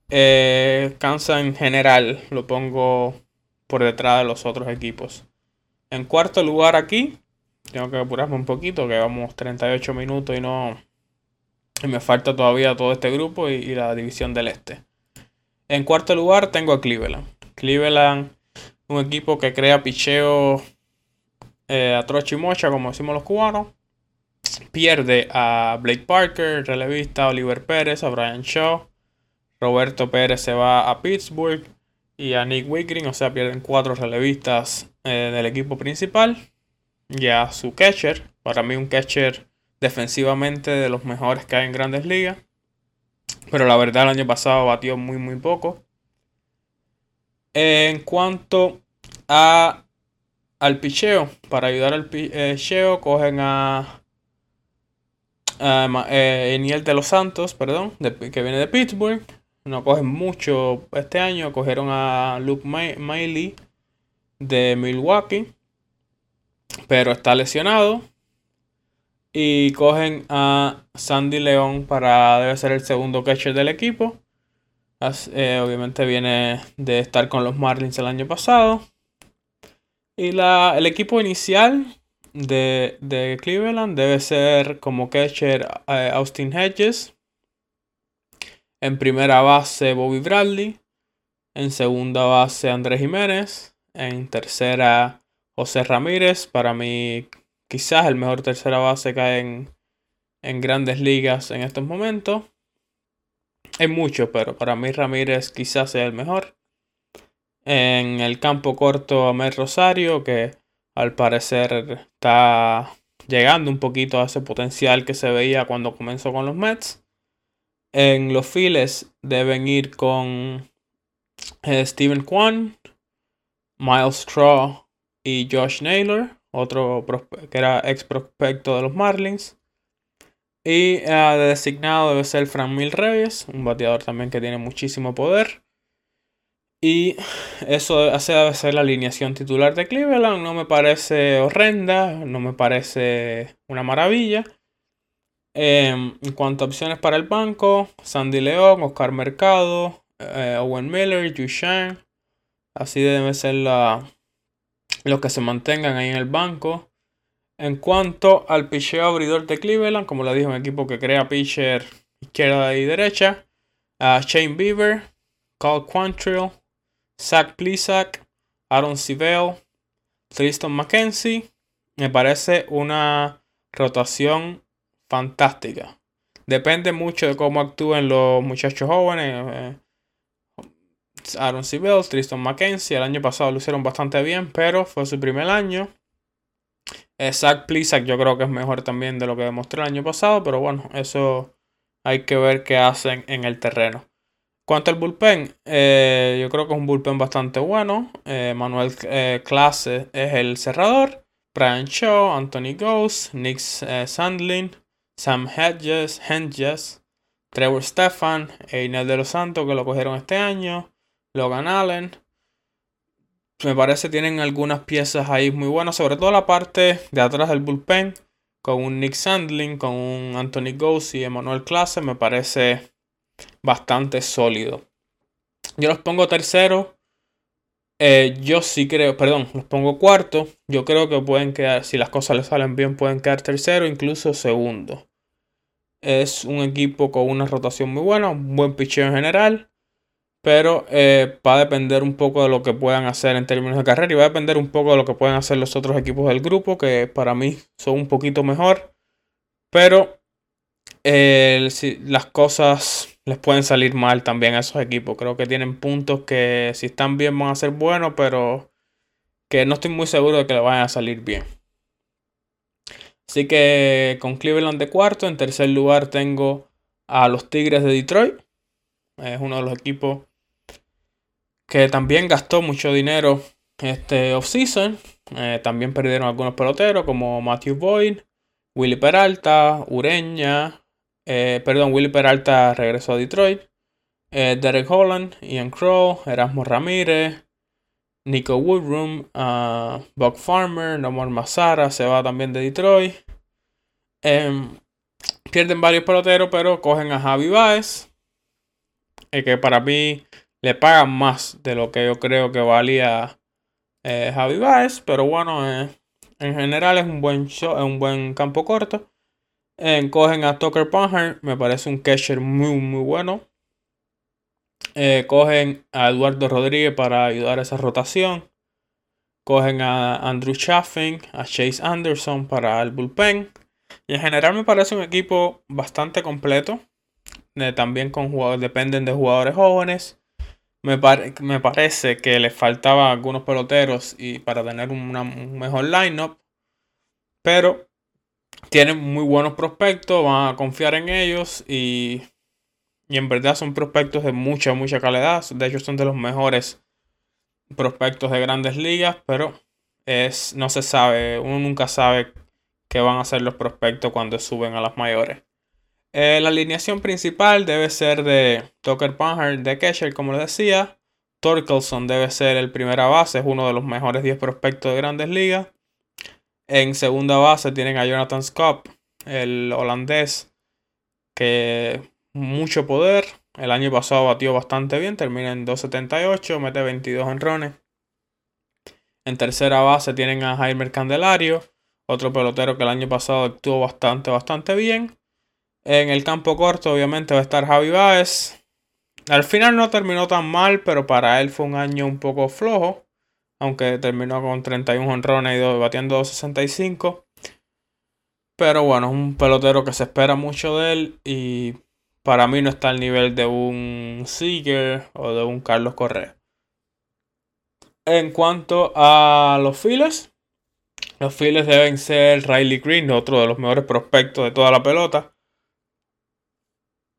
eh, en general lo pongo por detrás de los otros equipos. En cuarto lugar aquí, tengo que apurarme un poquito, que vamos 38 minutos y no... Y me falta todavía todo este grupo y, la división del este. En cuarto lugar tengo a Cleveland. Cleveland, un equipo que crea picheo eh, a trocha y mocha, como decimos los cubanos. Pierde a Blake Parker, relevista, a Oliver Pérez, a Brian Shaw. Roberto Pérez se va a Pittsburgh y a Nick Wickering, o sea, pierden cuatro relevistas eh, del equipo principal. Ya su catcher, para mí un catcher defensivamente de los mejores que hay en grandes ligas. Pero la verdad el año pasado batió muy muy poco. En cuanto a al picheo, para ayudar al picheo cogen a, a eh, Eniel de los Santos, perdón, que viene de Pittsburgh. No cogen mucho este año, cogieron a Luke Miley de Milwaukee, pero está lesionado. Y cogen a Sandy León para debe ser el segundo catcher del equipo. Eh, obviamente viene de estar con los Marlins el año pasado. Y la, el equipo inicial de, de Cleveland debe ser como catcher eh, Austin Hedges. En primera base Bobby Bradley. En segunda base Andrés Jiménez. En tercera José Ramírez. Para mí quizás el mejor tercera base que hay en, en grandes ligas en estos momentos. Hay mucho, pero para mí Ramírez quizás sea el mejor. En el campo corto Amel Rosario, que al parecer está llegando un poquito a ese potencial que se veía cuando comenzó con los Mets. En los files deben ir con eh, Steven Kwan, Miles Straw y Josh Naylor, otro que era ex prospecto de los Marlins. Y uh, de designado debe ser Fran Mil Reyes, un bateador también que tiene muchísimo poder. Y eso hace debe ser la alineación titular de Cleveland. No me parece horrenda, no me parece una maravilla. Em, en cuanto a opciones para el banco, Sandy León, Oscar Mercado, eh, Owen Miller, Yu Shang. Así deben ser la, los que se mantengan ahí en el banco. En cuanto al picheo abridor de Cleveland, como le dije, un equipo que crea pitcher izquierda y derecha. Shane Bieber, Carl Quantrill, Zach Plisak, Aaron Sivell, Tristan McKenzie. Me parece una rotación fantástica. Depende mucho de cómo actúen los muchachos jóvenes. Eh, Aaron Sivell, Tristan McKenzie. El año pasado lo hicieron bastante bien, pero fue su primer año. Eh, Zach Plisak yo creo que es mejor también de lo que demostró el año pasado, pero bueno, eso hay que ver qué hacen en el terreno. Cuanto al bullpen, eh, yo creo que es un bullpen bastante bueno. Eh, Manuel eh, Clase es el cerrador. Brian Shaw, Anthony Ghost, Nick Sandlin, Sam Hedges, Hedges, Trevor Stefan, Einer de los Santos que lo cogieron este año, Logan Allen. Me parece tienen algunas piezas ahí muy buenas, sobre todo la parte de atrás del bullpen, con un Nick Sandlin, con un Anthony Ghost y Emmanuel Clase. Me parece bastante sólido. Yo los pongo tercero. Eh, yo sí creo, perdón, los pongo cuarto. Yo creo que pueden quedar, si las cosas les salen bien, pueden quedar tercero, incluso segundo. Es un equipo con una rotación muy buena, un buen picheo en general. Pero eh, va a depender un poco de lo que puedan hacer en términos de carrera y va a depender un poco de lo que puedan hacer los otros equipos del grupo, que para mí son un poquito mejor. Pero las cosas les pueden salir mal también a esos equipos. Creo que tienen puntos que si están bien van a ser buenos, pero que no estoy muy seguro de que le vayan a salir bien. Así que con Cleveland de cuarto, en tercer lugar tengo a los Tigres de Detroit. Es uno de los equipos que también gastó mucho dinero este offseason. Eh, también perdieron algunos peloteros como Matthew Boyd, Willy Peralta, Ureña, eh, perdón, Willy Peralta regresó a Detroit. Eh, Derek Holland, Ian Crow, Erasmo Ramírez, Nico Woodroom, uh, Buck Farmer, Nomor Mazara se va también de Detroit. Em, pierden varios peloteros, pero cogen a Javi Baez, eh, que para mí le pagan más de lo que yo creo que valía Javi Baez, pero bueno, en general es un buen show, es un buen campo corto cogen a Tucker Palmer, me parece un catcher muy, muy bueno. Eh, cogen a Eduardo Rodríguez para ayudar a esa rotación. Cogen a Andrew Chaffin, a Chase Anderson para el bullpen. Y en general me parece un equipo bastante completo. Eh, también con dependen de jugadores jóvenes. Me, me, parece que les faltaban algunos peloteros y para tener un mejor lineup. Pero tienen muy buenos prospectos, van a confiar en ellos y, y en verdad son prospectos de mucha, mucha calidad. De hecho, son de los mejores prospectos de grandes ligas, pero es, no se sabe, uno nunca sabe qué van a hacer los prospectos cuando suben a las mayores. Eh, la alineación principal debe ser de Tucker Panhard de Kesher, como les decía. Torkelson debe ser el primera base, es uno de los mejores 10 prospectos de grandes ligas. En segunda base tienen a Jonathan Scott, el holandés, que mucho poder. El año pasado batió bastante bien, termina en 2.78, mete 22 enrones. En tercera base tienen a Jaime Candelario, otro pelotero que el año pasado actuó bastante, bastante bien. En el campo corto, obviamente, va a estar Javi Baez. Al final no terminó tan mal, pero para él fue un año un poco flojo. Aunque terminó con 31 honrones y batiendo 265. Pero bueno, es un pelotero que se espera mucho de él. Y para mí no está al nivel de un Seager o de un Carlos Correa. En cuanto a los files, los files deben ser Riley Green, otro de los mejores prospectos de toda la pelota.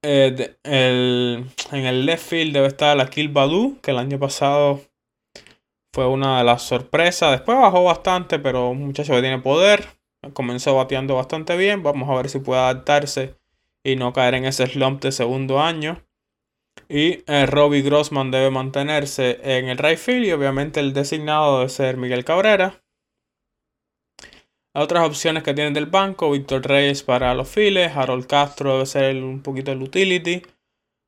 Eh, en el left field debe estar Akil Badu, que el año pasado fue una de las sorpresas. Después bajó bastante, pero un muchacho que tiene poder. Comenzó bateando bastante bien. Vamos a ver si puede adaptarse y no caer en ese slump de segundo año. Y eh, Robbie Grossman debe mantenerse en el right field y obviamente el designado debe ser Miguel Cabrera. Otras opciones que tienen del banco, Víctor Reyes para los files, Harold Castro debe ser un poquito el utility.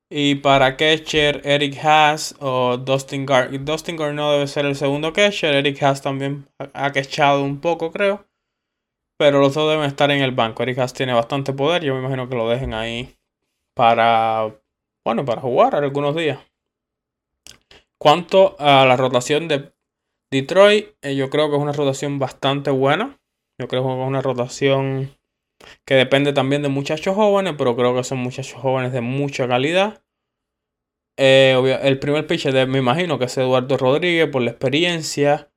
Y para catcher, Eric Haas o Dustin Gar Dustin no debe ser el segundo catcher. Eric Haas también ha catchado un poco, creo. Pero los dos deben estar en el banco. Eric Haas tiene bastante poder. Yo me imagino que lo dejen ahí para, bueno, para jugar algunos días. Cuanto a la rotación de Detroit, eh, yo creo que es una rotación bastante buena. Yo creo que es una rotación que depende también de muchachos jóvenes, pero creo que son muchachos jóvenes de mucha calidad. Eh, el primer pitcher me imagino que es Eduardo Rodríguez por la experiencia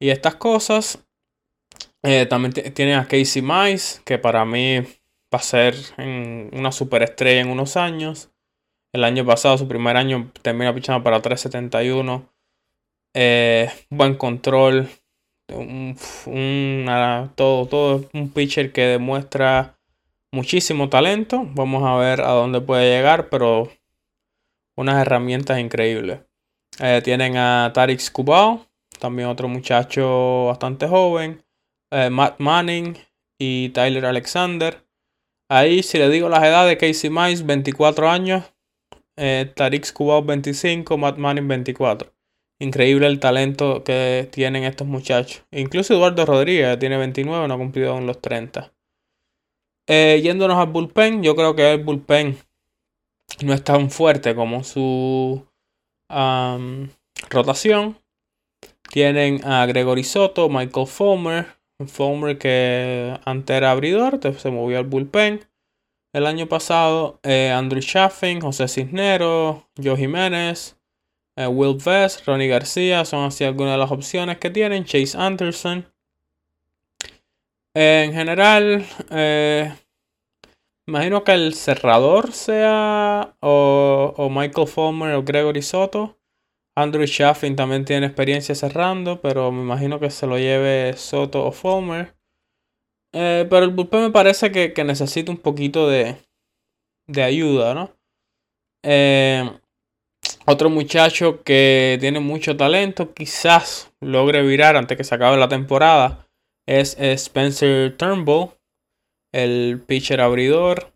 y estas cosas. Eh, también tienen a Casey Mice, que para mí va a ser una superestrella en unos años. El año pasado, su primer año, termina pichando para 371. Eh, buen control, un, todo, todo un pitcher que demuestra muchísimo talento. Vamos a ver a dónde puede llegar, pero unas herramientas increíbles. Eh, tienen a Tarek Skubal, también otro muchacho bastante joven. Eh, Matt Manning y Tyler Alexander. Ahí, si le digo las edades, Casey Mice, 24 años. Eh, Tariq Skubal, 25. Matt Manning, 24. Increíble el talento que tienen estos muchachos. Incluso Eduardo Rodríguez tiene 29, no ha cumplido aún los 30. Eh, yéndonos al bullpen, yo creo que el bullpen no es tan fuerte como su rotación. Tienen a Gregory Soto, Michael Fulmer. Fulmer que antes era abridor, se movió al bullpen. El año pasado, eh, Andrew Chaffin, José Cisneros, Joe Jiménez, eh, Will Vest, Ronnie García son así algunas de las opciones que tienen. Chase Anderson. en general, eh, imagino que el cerrador sea o, Michael Fulmer o Gregory Soto. Andrew Chaffin también tiene experiencia cerrando, pero me imagino que se lo lleve Soto o Fulmer. Eh, pero el bullpen me parece que, necesita un poquito de, de ayuda, ¿no? Eh, otro muchacho que tiene mucho talento, quizás logre virar antes que se acabe la temporada, es Spencer Turnbull, el pitcher abridor.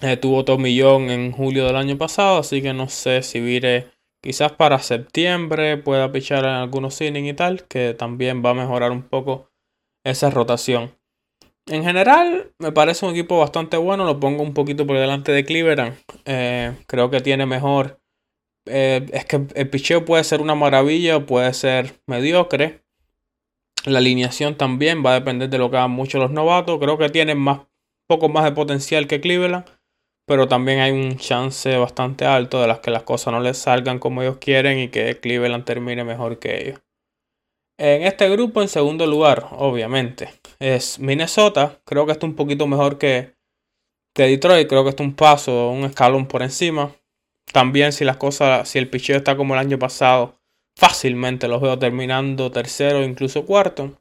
Eh, tuvo millón en julio del año pasado, así que no sé si vire quizás para septiembre pueda pichar en algunos innings y tal, que también va a mejorar un poco esa rotación. En general, me parece un equipo bastante bueno. Lo pongo un poquito por delante de Cleveland. Eh, creo que tiene mejor eh, es que el picheo puede ser una maravilla o puede ser mediocre. La alineación también va a depender de lo que hagan muchos los novatos. Creo que tienen más, poco más de potencial que Cleveland. Pero también hay un chance bastante alto de las que las cosas no les salgan como ellos quieren y que Cleveland termine mejor que ellos. En este grupo, en segundo lugar, obviamente, es Minnesota. Creo que está un poquito mejor que, que Detroit. Creo que está un paso, un escalón por encima. También si las cosas, si el picheo está como el año pasado, fácilmente los veo terminando tercero, incluso cuarto.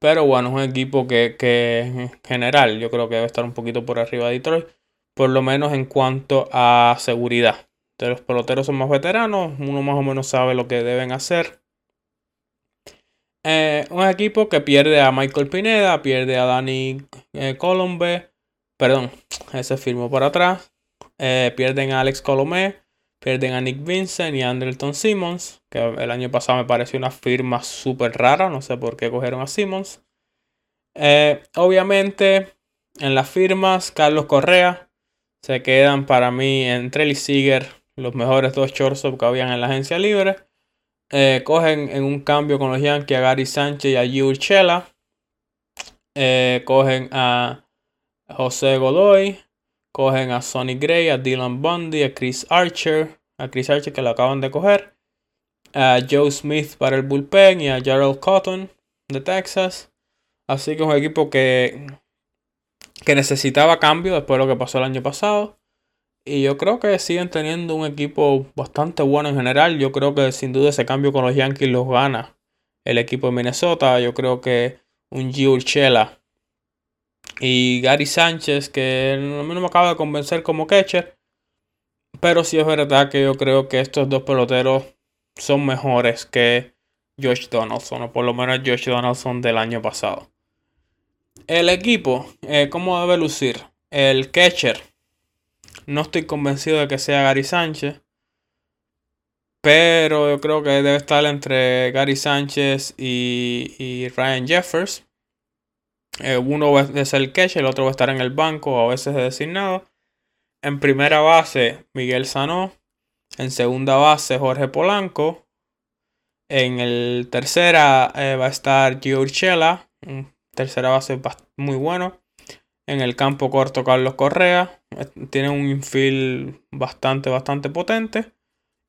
Pero bueno, es un equipo que, que en general yo creo que debe estar un poquito por arriba de Detroit. Por lo menos en cuanto a seguridad. De los peloteros son más veteranos, uno más o menos sabe lo que deben hacer. Eh, un equipo que pierde a Michael Pineda, pierde a Danny eh, Colombe. Perdón, ese firmó por atrás. Eh, pierden a Alex Colomé, Pierden a Nick Vincent y a Andrelton Simmons, que el año pasado me pareció una firma súper rara, no sé por qué cogieron a Simmons. Eh, obviamente, en las firmas, Carlos Correa se quedan para mí entre y Seager los mejores dos shortstop que habían en la agencia libre. Eh, cogen en un cambio con los Yankees a Gary Sánchez y a Gio eh, cogen a José Godoy. Cogen a Sonny Gray, a Dylan Bundy, a Chris Archer. A Chris Archer que lo acaban de coger. A Joe Smith para el bullpen y a Gerald Cotton de Texas. Así que es un equipo que, que necesitaba cambio después de lo que pasó el año pasado. Y yo creo que siguen teniendo un equipo bastante bueno en general. Yo creo que sin duda ese cambio con los Yankees los gana el equipo de Minnesota. Yo creo que un Gio Urchela y Gary Sánchez, que a mí no me acaba de convencer como catcher. Pero sí es verdad que yo creo que estos dos peloteros son mejores que Josh Donaldson, o por lo menos Josh Donaldson del año pasado. El equipo, eh, ¿cómo debe lucir? El catcher no estoy convencido de que sea Gary Sánchez. Pero yo creo que debe estar entre Gary Sánchez y, Ryan Jeffers. Eh, uno va a ser el catch, el otro va a estar en el banco a veces designado. En primera base, Miguel Sanó. En segunda base, Jorge Polanco. En el tercera eh, va a estar Gio Urchela. Tercera base muy bueno. En el campo corto, Carlos Correa. Tiene un infield bastante, bastante potente.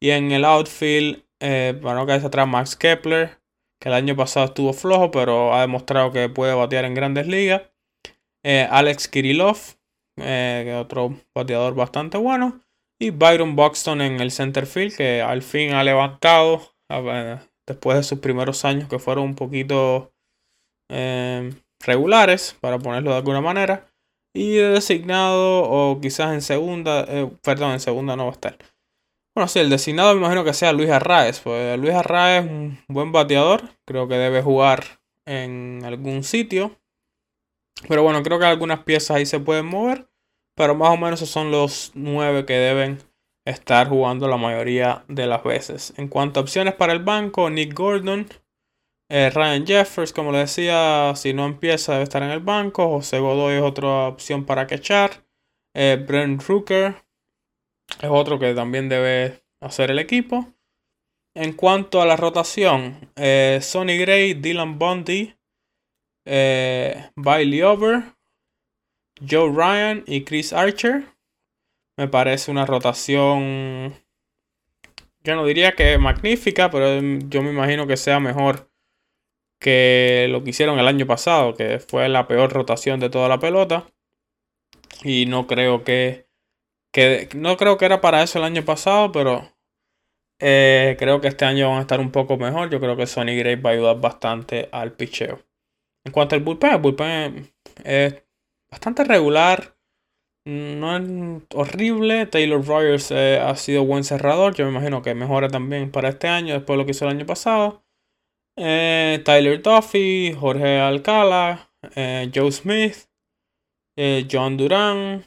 Y en el outfield, eh, para no atrás, Max Kepler, que el año pasado estuvo flojo, pero ha demostrado que puede batear en grandes ligas. Eh, Alex Kirillov, eh, otro bateador bastante bueno. Y Byron Buxton en el center field, que al fin ha levantado después de sus primeros años que fueron un poquito regulares, para ponerlo de alguna manera. Y designado, o quizás en segunda, eh, perdón, en segunda no va a estar. Bueno, sí, el designado me imagino que sea Luis Arraez. Pues Luis Arraez es un buen bateador. Creo que debe jugar en algún sitio. Pero bueno, creo que algunas piezas ahí se pueden mover. Pero más o menos esos son los nueve que deben estar jugando la mayoría de las veces. En cuanto a opciones para el banco, Nick Gordon, eh, Ryan Jeffers, como le decía, si no empieza debe estar en el banco. José Godoy es otra opción para quechar. Eh, Brent Rooker es otro que también debe hacer el equipo. En cuanto a la rotación, eh, Sonny Gray, Dylan Bundy, eh, Bailey Over, Joe Ryan y Chris Archer. Me parece una rotación, yo no diría que magnífica, pero yo me imagino que sea mejor que lo que hicieron el año pasado, que fue la peor rotación de toda la pelota. Y no creo que, que no creo que era para eso el año pasado, pero eh, creo que este año van a estar un poco mejor. Yo creo que Sonny Gray va a ayudar bastante al picheo. En cuanto al bullpen, el bullpen es bastante regular. No es horrible. Taylor Rogers eh, ha sido buen cerrador. Yo me imagino que mejora también para este año, después de lo que hizo el año pasado. Eh, Tyler Duffy, Jorge Alcala, Joe Smith, John Duran,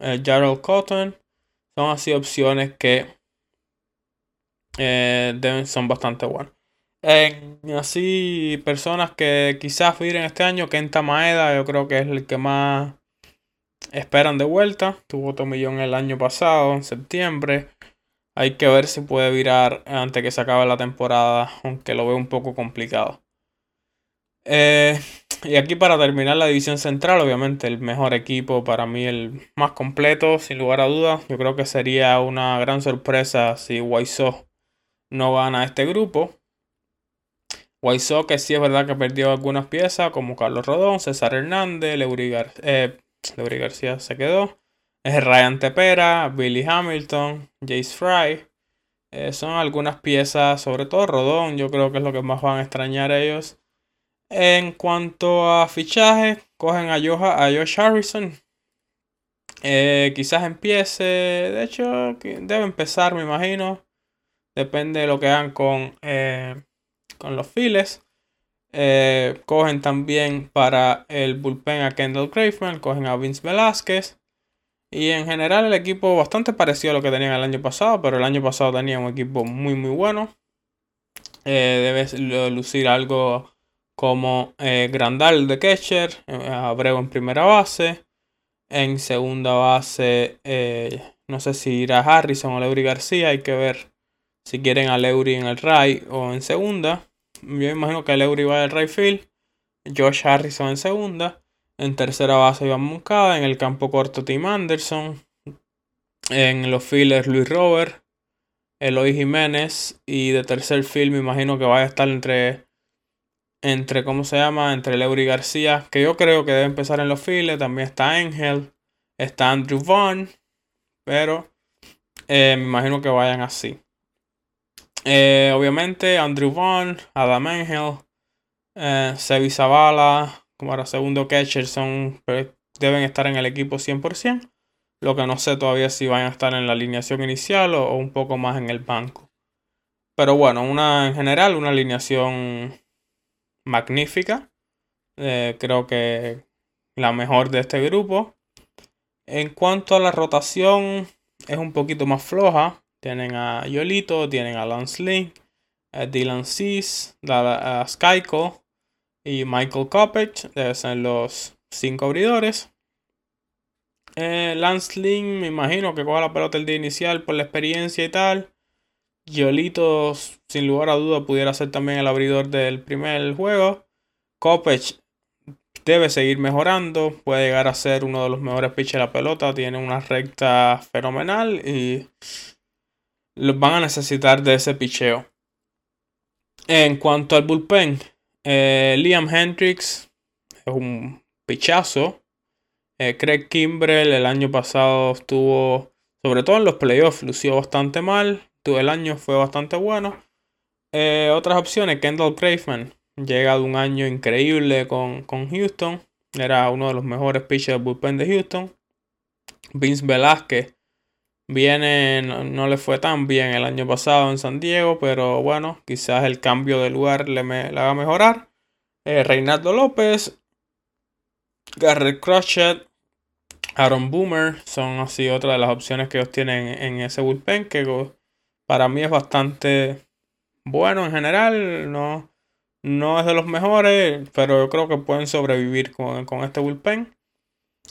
Gerald Cotton. Son así opciones que deben, son bastante buenas. así, personas que quizás vienen este año, Kenta Maeda, yo creo que es el que más esperan de vuelta. Tuvo otro millón el año pasado, en septiembre. Hay que ver si puede virar antes que se acabe la temporada, aunque lo veo un poco complicado. Eh, y aquí para terminar la división central, obviamente el mejor equipo para mí, el más completo, sin lugar a dudas. Yo creo que sería una gran sorpresa si Waiso no gana este grupo. Waiso que sí es verdad que perdió algunas piezas, como Carlos Rodón, César Hernández, Leury, eh, García se quedó. Es Ryan Tepera, Billy Hamilton, Jace Fry. Eh, son algunas piezas, sobre todo Rodón, yo creo que es lo que más van a extrañar ellos. En cuanto a fichaje, cogen a, a Josh Harrison. Eh, quizás empiece, de hecho, debe empezar, me imagino. Depende de lo que hagan con, eh, con los files. cogen también para el bullpen a Kendall Graveman, cogen a Vince Velasquez. Y en general el equipo bastante parecido a lo que tenían el año pasado, pero el año pasado tenía un equipo muy muy bueno. Eh, debe lucir algo como eh, Grandal de catcher, eh, Abreu en primera base, en segunda base no sé si irá Harrison o Leury García, hay que ver si quieren a Leury en el right o en segunda. Yo imagino que Leury va al right field, Josh Harrison en segunda. En tercera base Iván Moncada. En el campo corto Tim Anderson. En los fielders Luis Robert. Eloy Jiménez. Y de tercer field me imagino que vaya a estar entre. Entre, ¿cómo se llama? Entre Leury García. Que yo creo que debe empezar en los fielders. También está Ángel. Está Andrew Vaughn. Pero eh, me imagino que vayan así. Eh, obviamente Andrew Vaughn, Adam Angel, eh, Sebi Zavala, como era segundo catcher, son, pues, deben estar en el equipo 100%. Lo que no sé todavía si van a estar en la alineación inicial o, un poco más en el banco. Pero bueno, una, en general, una alineación magnífica. Eh, creo que la mejor de este grupo. En cuanto a la rotación, es un poquito más floja. Tienen a Yolito, tienen a Lance Lynn, a Dylan Cease, a Skyco, y Michael Coppage deben ser los cinco abridores. Eh, Lance Lynn, me imagino que coja la pelota el día inicial por la experiencia y tal. Yolito, sin lugar a duda, pudiera ser también el abridor del primer juego. Coppage debe seguir mejorando. Puede llegar a ser uno de los mejores pitchers de la pelota. Tiene una recta fenomenal y los van a necesitar de ese picheo. En cuanto al bullpen, eh, Liam Hendricks es un pichazo. Eh, Craig Kimbrell el año pasado estuvo, sobre todo en los playoffs, lució bastante mal. El año fue bastante bueno. Eh, otras opciones, Kendall Craveman llega de un año increíble con, con Houston. Era uno de los mejores pitchers del bullpen de Houston. Vince Velázquez viene, no, le fue tan bien el año pasado en San Diego, pero bueno, quizás el cambio de lugar le, me, haga mejorar. Eh, Reinaldo López, Garrett Crochet, Aaron Boomer son así otras de las opciones que ellos tienen en ese bullpen que para mí es bastante bueno en general. No, no es de los mejores, pero yo creo que pueden sobrevivir con, este bullpen.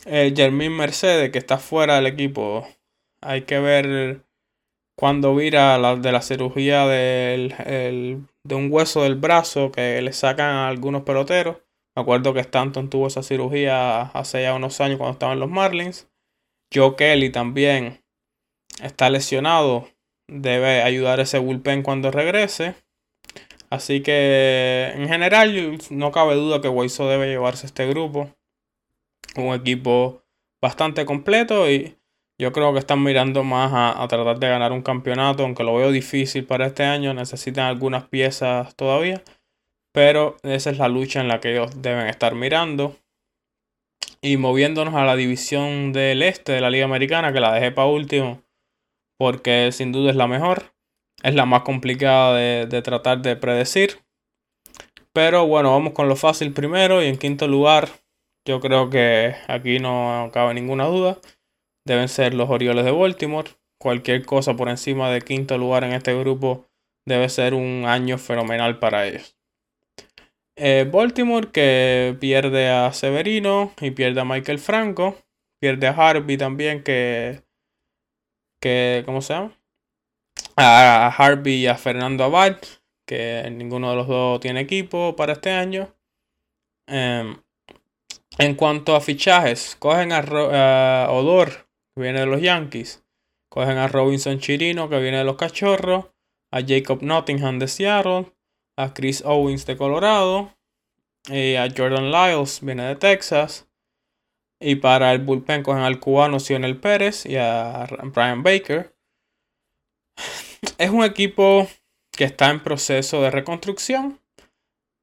Eh, Mercedes, que está fuera del equipo, hay que ver cuando vira la, de la cirugía del, de un hueso del brazo que le sacan a algunos peloteros. Me acuerdo que Stanton tuvo esa cirugía hace ya unos años cuando estaba en los Marlins. Joe Kelly también está lesionado. Debe ayudar ese bullpen cuando regrese. Así que en general no cabe duda que Waiso debe llevarse este grupo. Un equipo bastante completo y yo creo que están mirando más a, tratar de ganar un campeonato, aunque lo veo difícil para este año. Necesitan algunas piezas todavía. Pero esa es la lucha en la que ellos deben estar mirando. Y moviéndonos a la división del este de la Liga Americana, que la dejé para último, porque sin duda es la mejor. Es la más complicada de, tratar de predecir. Pero bueno, vamos con lo fácil primero. Y en quinto lugar, yo creo que aquí no cabe ninguna duda deben ser los Orioles de Baltimore. Cualquier cosa por encima de quinto lugar en este grupo debe ser un año fenomenal para ellos. Eh, Baltimore que pierde a Severino y pierde a Michael Franco. Pierde a Harvey también que... que ¿Cómo se llama? A Harvey y a Fernando Abad. Que ninguno de los dos tiene equipo para este año. Em, en cuanto a fichajes, cogen a, a Odor que viene de los Yankees. Cogen a Robinson Chirino, que viene de los Cachorros. A Jacob Nottingham de Seattle. A Chris Owens de Colorado. Y a Jordan Lyles, viene de Texas. Y para el bullpen cogen al cubano Sionel Pérez y a Brian Baker. Es un equipo que está en proceso de reconstrucción.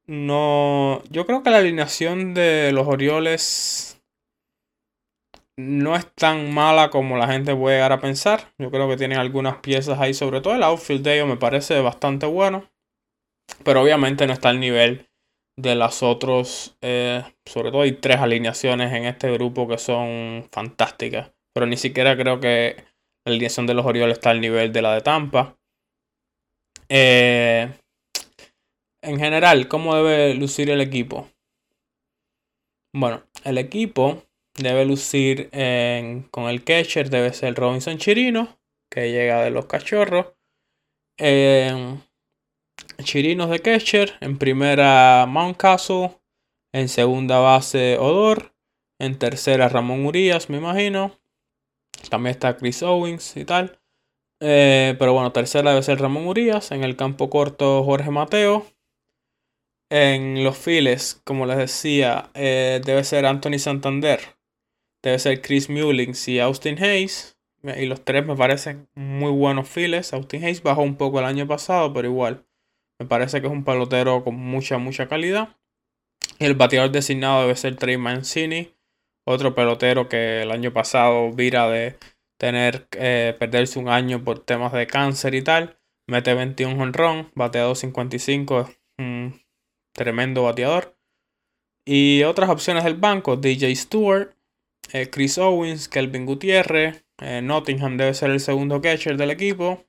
No, yo creo que la alineación de los Orioles no es tan mala como la gente puede llegar a pensar. Yo creo que tienen algunas piezas ahí, sobre todo el outfield de ellos me parece bastante bueno. Pero obviamente no está al nivel de las otros. Eh, sobre todo hay tres alineaciones en este grupo que son fantásticas. pero ni siquiera creo que la alineación de los Orioles está al nivel de la de Tampa. Eh, en general, ¿cómo debe lucir el equipo? Bueno, el equipo debe lucir con el catcher, debe ser Robinson Chirino, que llega de los cachorros. Chirinos de catcher, en primera Mountcastle, en segunda base Odor, en tercera Ramón Urias, me imagino. También está Chris Owens y tal. Eh, pero bueno, tercera debe ser Ramón Urias. En el campo corto Jorge Mateo. En los files, como les decía, eh, debe ser Anthony Santander. Debe ser Chris Mullins y Austin Hayes. Y los tres me parecen muy buenos files. Austin Hayes bajó un poco el año pasado, pero igual. Me parece que es un pelotero con mucha, mucha calidad. El bateador designado debe ser Trey Mancini. Otro pelotero que el año pasado vira de tener eh, perderse un año por temas de cáncer y tal. Mete 21 honrón, bateador 55, es un tremendo bateador. Y otras opciones del banco, DJ Stewart, eh, Chris Owens, Kelvin Gutiérrez, eh, Nottingham debe ser el segundo catcher del equipo.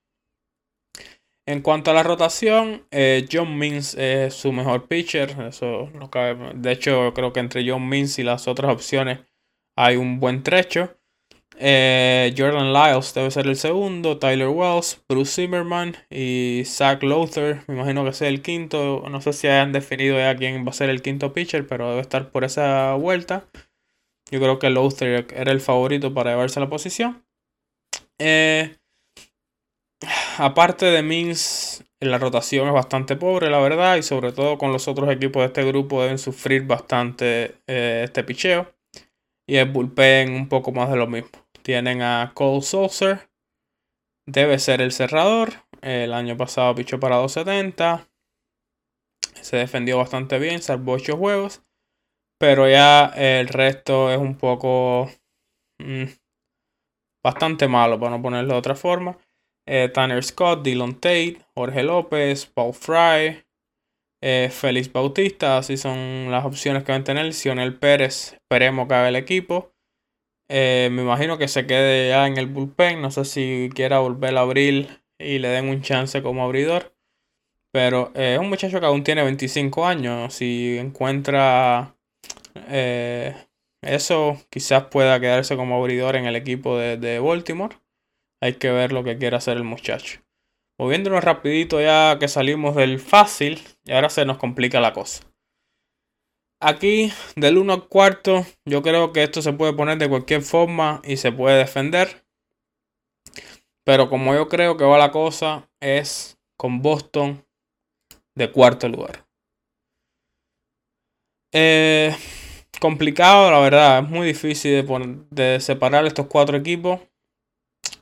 En cuanto a la rotación, John Means es su mejor pitcher. Eso De hecho, creo que entre John Means y las otras opciones hay un buen trecho. Eh, Jordan Lyles debe ser el segundo, Tyler Wells, Bruce Zimmerman y Zach Lothar. Me imagino que sea el quinto. No sé si hayan definido ya quién va a ser el quinto pitcher, pero debe estar por esa vuelta. Yo creo que Lothar era el favorito para llevarse la posición. Eh, aparte de Mins, la rotación es bastante pobre, la verdad, y sobre todo con los otros equipos de este grupo deben sufrir bastante eh, este picheo. Y el bullpen un poco más de lo mismo. Tienen a Cole Saucer. Debe ser el cerrador. El año pasado pichó para 270. Se defendió bastante bien, salvó 8 juegos. Pero ya el resto es un poco... Mm, bastante malo, para no ponerlo de otra forma. Eh, Tanner Scott, Dylan Tate, Jorge López, Paul Fry, eh, Félix Bautista, así son las opciones que van a tener. Sionel Pérez, esperemos que haga el equipo. Eh, me imagino que se quede ya en el bullpen. No sé si quiera volver a abrir y le den un chance como abridor. Pero eh, es un muchacho que aún tiene 25 años. Si encuentra eso, quizás pueda quedarse como abridor en el equipo de, de Baltimore. Hay que ver lo que quiere hacer el muchacho. Moviéndonos rapidito ya que salimos del fácil y ahora se nos complica la cosa. Aquí del 1 al cuarto yo creo que esto se puede poner de cualquier forma y se puede defender. Pero como yo creo que va la cosa es con Boston de cuarto lugar. Eh, complicado, la verdad. Es muy difícil de, de separar estos cuatro equipos.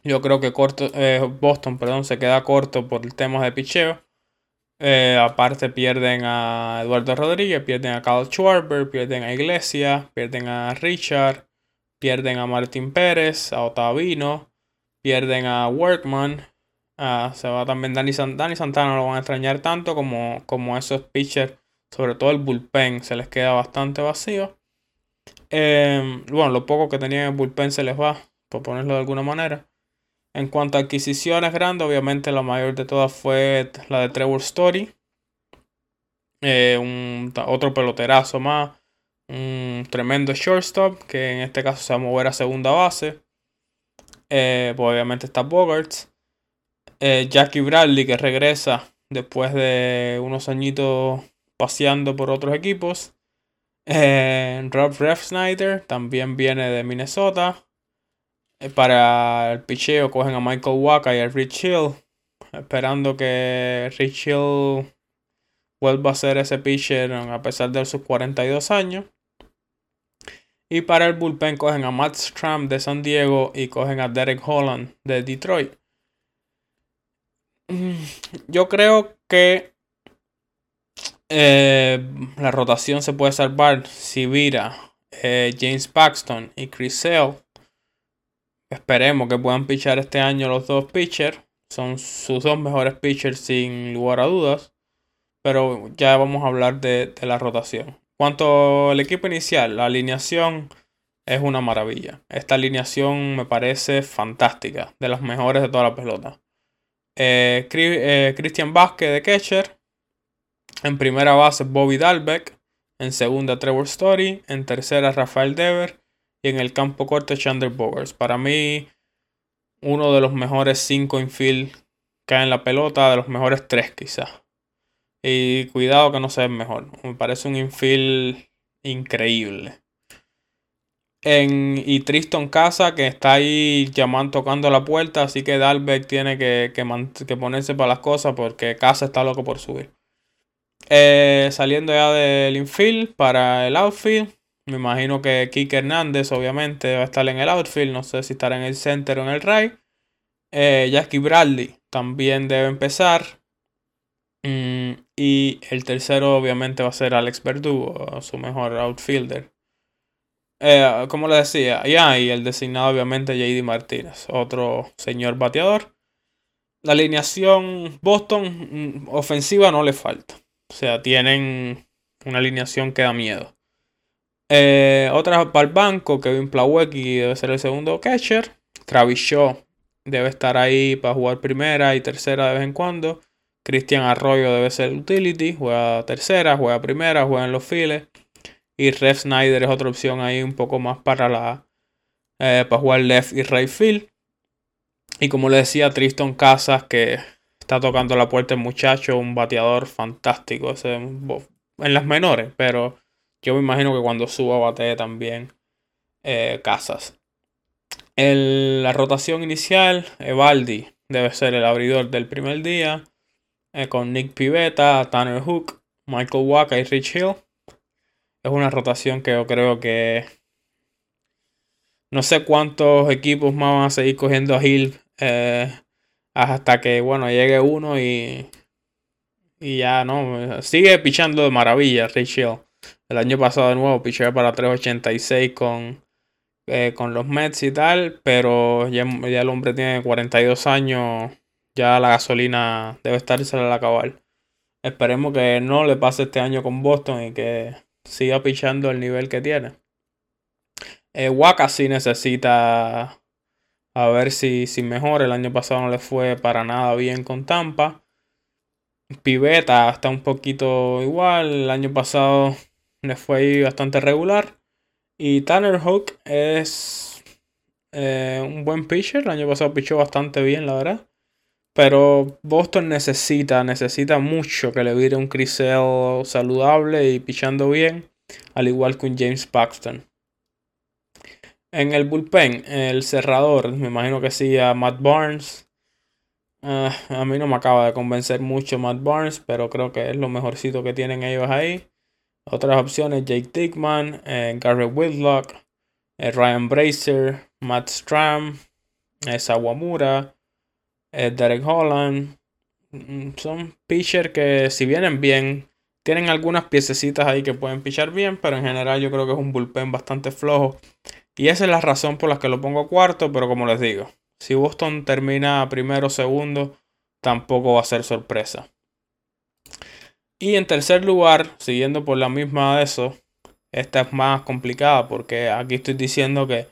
Yo creo que corto, eh, Boston perdón, se queda corto por el tema de picheo. Eh, aparte pierden a Eduardo Rodríguez, pierden a Carl Schwarber, pierden a Iglesias, pierden a Richard, pierden a Martín Pérez, a Otavino, pierden a Workman. Ah, se va también Dani, Santana, Santana, lo van a extrañar tanto como, como esos pitchers, sobre todo el bullpen, se les queda bastante vacío. Eh, bueno, lo poco que tenían el bullpen se les va, por ponerlo de alguna manera. En cuanto a adquisiciones grandes, obviamente la mayor de todas fue la de Trevor Story. Eh, un, otro peloterazo más. Un tremendo shortstop que en este caso se va a mover a segunda base. Eh, pues obviamente está Bogarts. Eh, Jackie Bradley que regresa después de unos añitos paseando por otros equipos. Rob Refsnyder también viene de Minnesota. Eh, para el picheo cogen a Michael Waka y a Rich Hill. Esperando que Rich Hill vuelva a ser ese pitcher a pesar de sus 42 años. Y para el bullpen cogen a Matt Stram de San Diego y cogen a Derek Holland de Detroit. Mm, yo creo que eh, la rotación se puede salvar si vira eh, James Paxton y Chris Sale Esperemos que puedan pichar este año los dos pitchers. Son sus dos mejores pitchers sin lugar a dudas. Pero ya vamos a hablar de, la rotación. Cuanto al equipo inicial, la alineación es una maravilla. Esta alineación me parece fantástica, de las mejores de toda la pelota. Eh, eh, Christian Vázquez de catcher. En primera base Bobby Dalbeck. En segunda Trevor Story. En tercera Rafael Dever. Y en el campo corto Chandler Bogers. Para mí, uno de los mejores cinco infield que hay en la pelota. De los mejores tres quizás. Y cuidado que no sea el mejor. Me parece un infield increíble. En, y Tristan Casa que está ahí llamando, tocando la puerta. Así que Dalbeck tiene que, que, ponerse para las cosas porque Casa está loco por subir. Eh, saliendo ya del infield para el outfield. Me imagino que Kike Hernández obviamente va a estar en el outfield. No sé si estará en el center o en el right. Eh, Jackie Bradley también debe empezar. Mm, y el tercero obviamente va a ser Alex Verdugo, su mejor outfielder. Eh, como le decía, ya, y el designado obviamente JD Martínez, otro señor bateador. La alineación Boston mm, ofensiva no le falta. O sea, tienen una alineación que da miedo. Eh, otra para el banco, Kevin Plawecki debe ser el segundo catcher. Travis Shaw debe estar ahí para jugar primera y tercera de vez en cuando. Cristian Arroyo debe ser utility, juega tercera, juega primera, juega en los files. Y Rev Snyder es otra opción ahí un poco más para la eh, para jugar left y right field. Y como le decía, Tristan Casas que está tocando la puerta el muchacho, un bateador fantástico en las menores, pero yo me imagino que cuando suba bate también eh, Casas. la rotación inicial, Evaldi debe ser el abridor del primer día. Eh, con Nick Pivetta, Tanner Hook, Michael Waka y Rich Hill. Es una rotación que yo creo que no sé cuántos equipos más van a seguir cogiendo a Hill eh, hasta que bueno llegue uno y y ya no sigue pichando de maravilla Rich Hill. El año pasado de nuevo pichó para 386 con eh, con los Mets y tal, pero ya, ya el hombre tiene 42 años ya la gasolina debe estarse al acabar. Esperemos que no le pase este año con Boston y que siga pichando el nivel que tiene. Eh, Waka sí necesita a ver si, si mejora. El año pasado no le fue para nada bien con Tampa. Piveta está un poquito igual. El año pasado le fue bastante regular. Y Tanner Hook es eh, un buen pitcher. El año pasado pichó bastante bien, la verdad. Pero Boston necesita, necesita mucho que le vire un Crisel saludable y pichando bien, al igual que un James Paxton. En el bullpen, el cerrador, me imagino que sí a Matt Barnes. Ah, a mí no me acaba de convencer mucho Matt Barnes, pero creo que es lo mejorcito que tienen ellos ahí. Otras opciones, Jake Dickman, eh, Garrett Whitlock, eh, Ryan Bracer, Matt Stram, eh, Sawamura, eh, Derek Holland. Mm, son pitchers que si vienen bien, tienen algunas piececitas ahí que pueden pichar bien, pero en general yo creo que es un bullpen bastante flojo. Y esa es la razón por la que lo pongo cuarto, pero como les digo, si Boston termina primero o segundo, tampoco va a ser sorpresa. Y en tercer lugar, siguiendo por la misma de eso, esta es más complicada porque aquí estoy diciendo que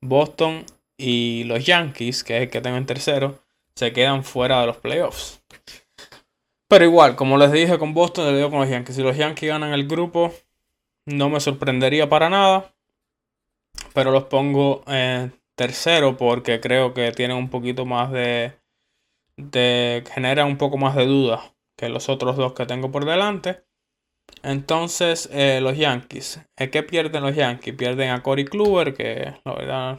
Boston y los Yankees, que es el que tengo en tercero, se quedan fuera de los playoffs. Pero igual, como les dije con Boston, les digo con los Yankees. Si los Yankees ganan el grupo, no me sorprendería para nada. Pero los pongo en tercero porque creo que tienen un poquito más de. de generan un poco más de duda que los otros dos que tengo por delante. Entonces, eh, los Yankees. ¿Qué pierden los Yankees? Pierden a Corey Kluber, que la verdad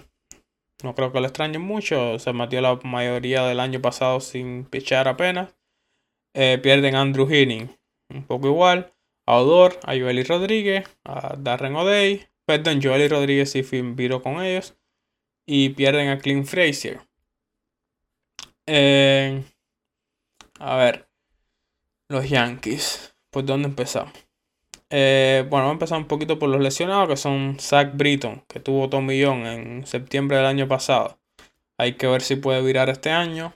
no creo que lo extrañen mucho. Se metió la mayoría del año pasado sin pichar apenas. Eh, pierden a Andrew Heaney, un poco igual. A Odor, a Joely Rodríguez, a Darren O'Day. Perdón, Joely Rodríguez sí viró con ellos. Y pierden a Clint Frazier. Eh, a ver, los Yankees. ¿Por dónde empezamos? Eh, bueno, vamos a empezar un poquito por los lesionados, que son Zach Britton, que tuvo tomillón en septiembre del año pasado. Hay que ver si puede virar este año.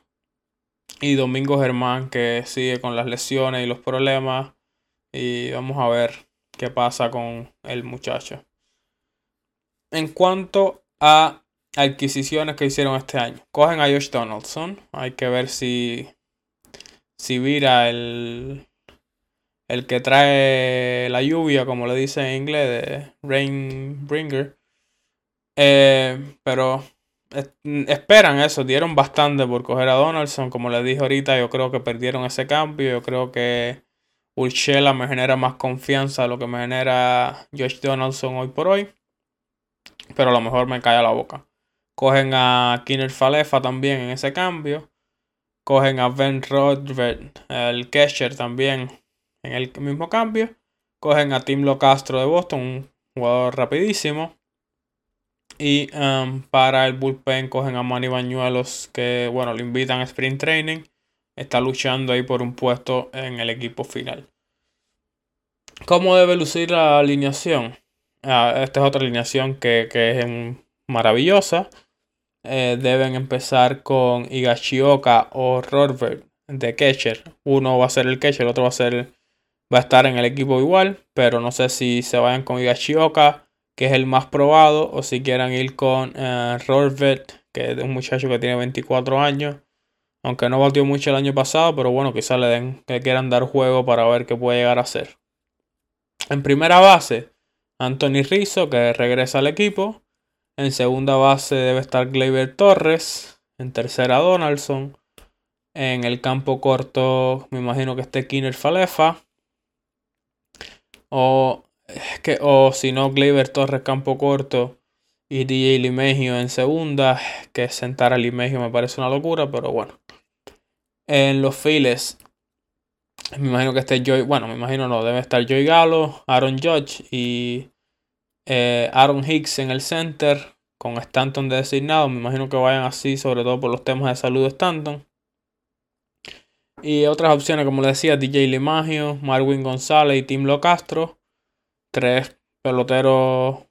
Y Domingo Germán, que sigue con las lesiones y los problemas. Y vamos a ver qué pasa con el muchacho. en cuanto a adquisiciones que hicieron este año. Cogen a Josh Donaldson. Hay que ver si, si vira el, el que trae la lluvia, como le dicen en inglés, de Rain Bringer. Eh, pero esperan eso, dieron bastante por coger a Donaldson. Como les dije ahorita, yo creo que perdieron ese cambio. Yo creo que Urshela me genera más confianza de lo que me genera Josh Donaldson hoy por hoy. Pero a lo mejor me cae a la boca. Cogen a Kinner Falefa también en ese cambio. Cogen a Ben Rodgers, el catcher también en el mismo cambio. Cogen a Tim Locastro de Boston, un jugador rapidísimo. Y um, para el bullpen cogen a Manny Bañuelos, que bueno, lo invitan a sprint training. Está luchando ahí por un puesto en el equipo final. ¿Cómo debe lucir la alineación? Ah, esta es otra alineación que, es maravillosa. Eh, deben empezar con Higashioka o Robert de catcher. Uno va a ser el catcher, el otro va a ser va a estar en el equipo igual, pero no sé si se vayan con Higashioka, que es el más probado, o si quieran ir con uh, que es un muchacho que tiene 24 años, aunque no batió mucho el año pasado, pero bueno, quizás le den que quieran dar juego para ver qué puede llegar a ser. En primera base, Anthony Rizzo, que regresa al equipo. En segunda base debe estar Gleyber Torres. En tercera, Donaldson. En el campo corto, me imagino que esté Kinner Falefa. O, que, o si no, Gleyber Torres, campo corto. Y DJ Limegio en segunda. Que sentar a Limegio me parece una locura, pero bueno. En los files, me imagino que esté Joy. Bueno, me imagino no, debe estar Joy Galo, Aaron Judge y eh, Aaron Hicks en el center. Con Stanton de designado. Me imagino que vayan así, sobre todo por los temas de salud de Stanton. Y otras opciones, como le decía, DJ Limagio, Marwin González y Tim Locastro. Tres peloteros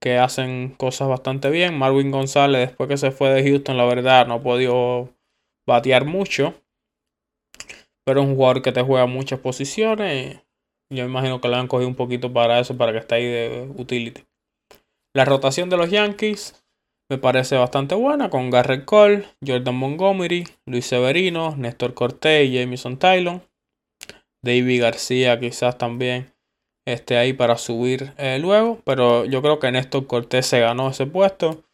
que hacen cosas bastante bien. Marwin González, después que se fue de Houston, la verdad, no ha podido batear mucho. Pero es un jugador que te juega muchas posiciones. Yo imagino que le han cogido un poquito para eso, para que esté ahí de utility. La rotación de los Yankees me parece bastante buena con Garrett Cole, Jordan Montgomery, Luis Severino, Néstor Cortés y Jamison Tylon. David García quizás también esté ahí para subir eh, luego, pero yo creo que Néstor Cortés se ganó ese puesto.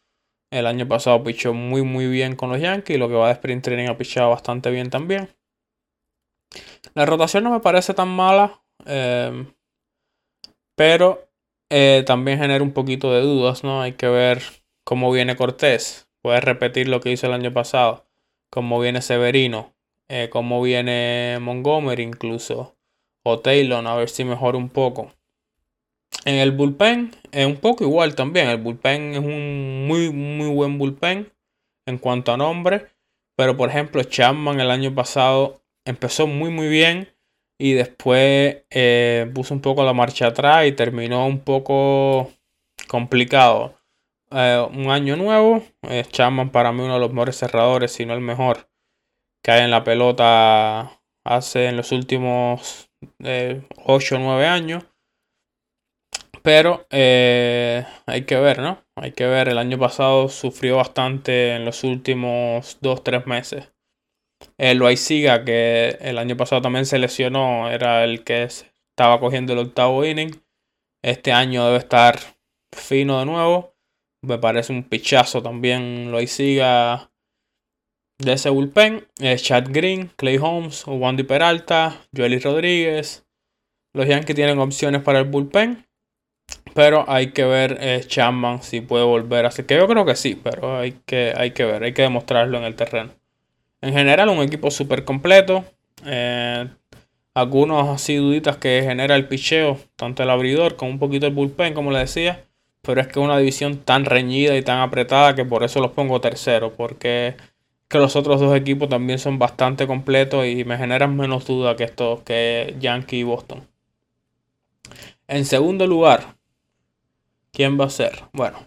El año pasado pichó muy muy bien con los Yankees, lo que va de sprint training ha pichado bastante bien también. La rotación no me parece tan mala. Em, pero eh, también genera un poquito de dudas, ¿no? Hay que ver cómo viene Cortés. Puede repetir lo que hizo el año pasado. Cómo viene Severino. Eh, cómo viene Montgomery incluso. O Taylor, a ver si mejora un poco. En el bullpen es un poco igual también. El bullpen es un muy, muy buen bullpen en cuanto a nombre. Pero por ejemplo, Chapman el año pasado empezó muy muy bien y después eh, puso un poco la marcha atrás y terminó un poco complicado. Eh, un año nuevo, eh, para mí uno de los mejores cerradores, si no el mejor que hay en la pelota hace en los últimos 8 o 9 años. Pero hay que ver, ¿no? Hay que ver, el año pasado sufrió bastante en los últimos 2-3 meses. El Loaiziga, que el año pasado también se lesionó, era el que estaba cogiendo el octavo inning. Este año debe estar fino de nuevo. Me parece un pichazo también Loaiziga de ese bullpen. Eh, Chad Green, Clay Holmes, Wandy Peralta, Joely Rodríguez. Los Yankees tienen opciones para el bullpen. Pero hay que ver eh, Chapman si puede volver. Así que yo creo que sí, pero hay que, hay que ver, hay que demostrarlo en el terreno. En general, un equipo súper completo. Eh, algunos así duditas que genera el picheo, tanto el abridor como un poquito el bullpen, como le decía. Pero es que es una división tan reñida y tan apretada que por eso los pongo tercero. Porque que los otros dos equipos también son bastante completos y me generan menos duda que estos, que Yankee y Boston. En segundo lugar, ¿quién va a ser? Bueno,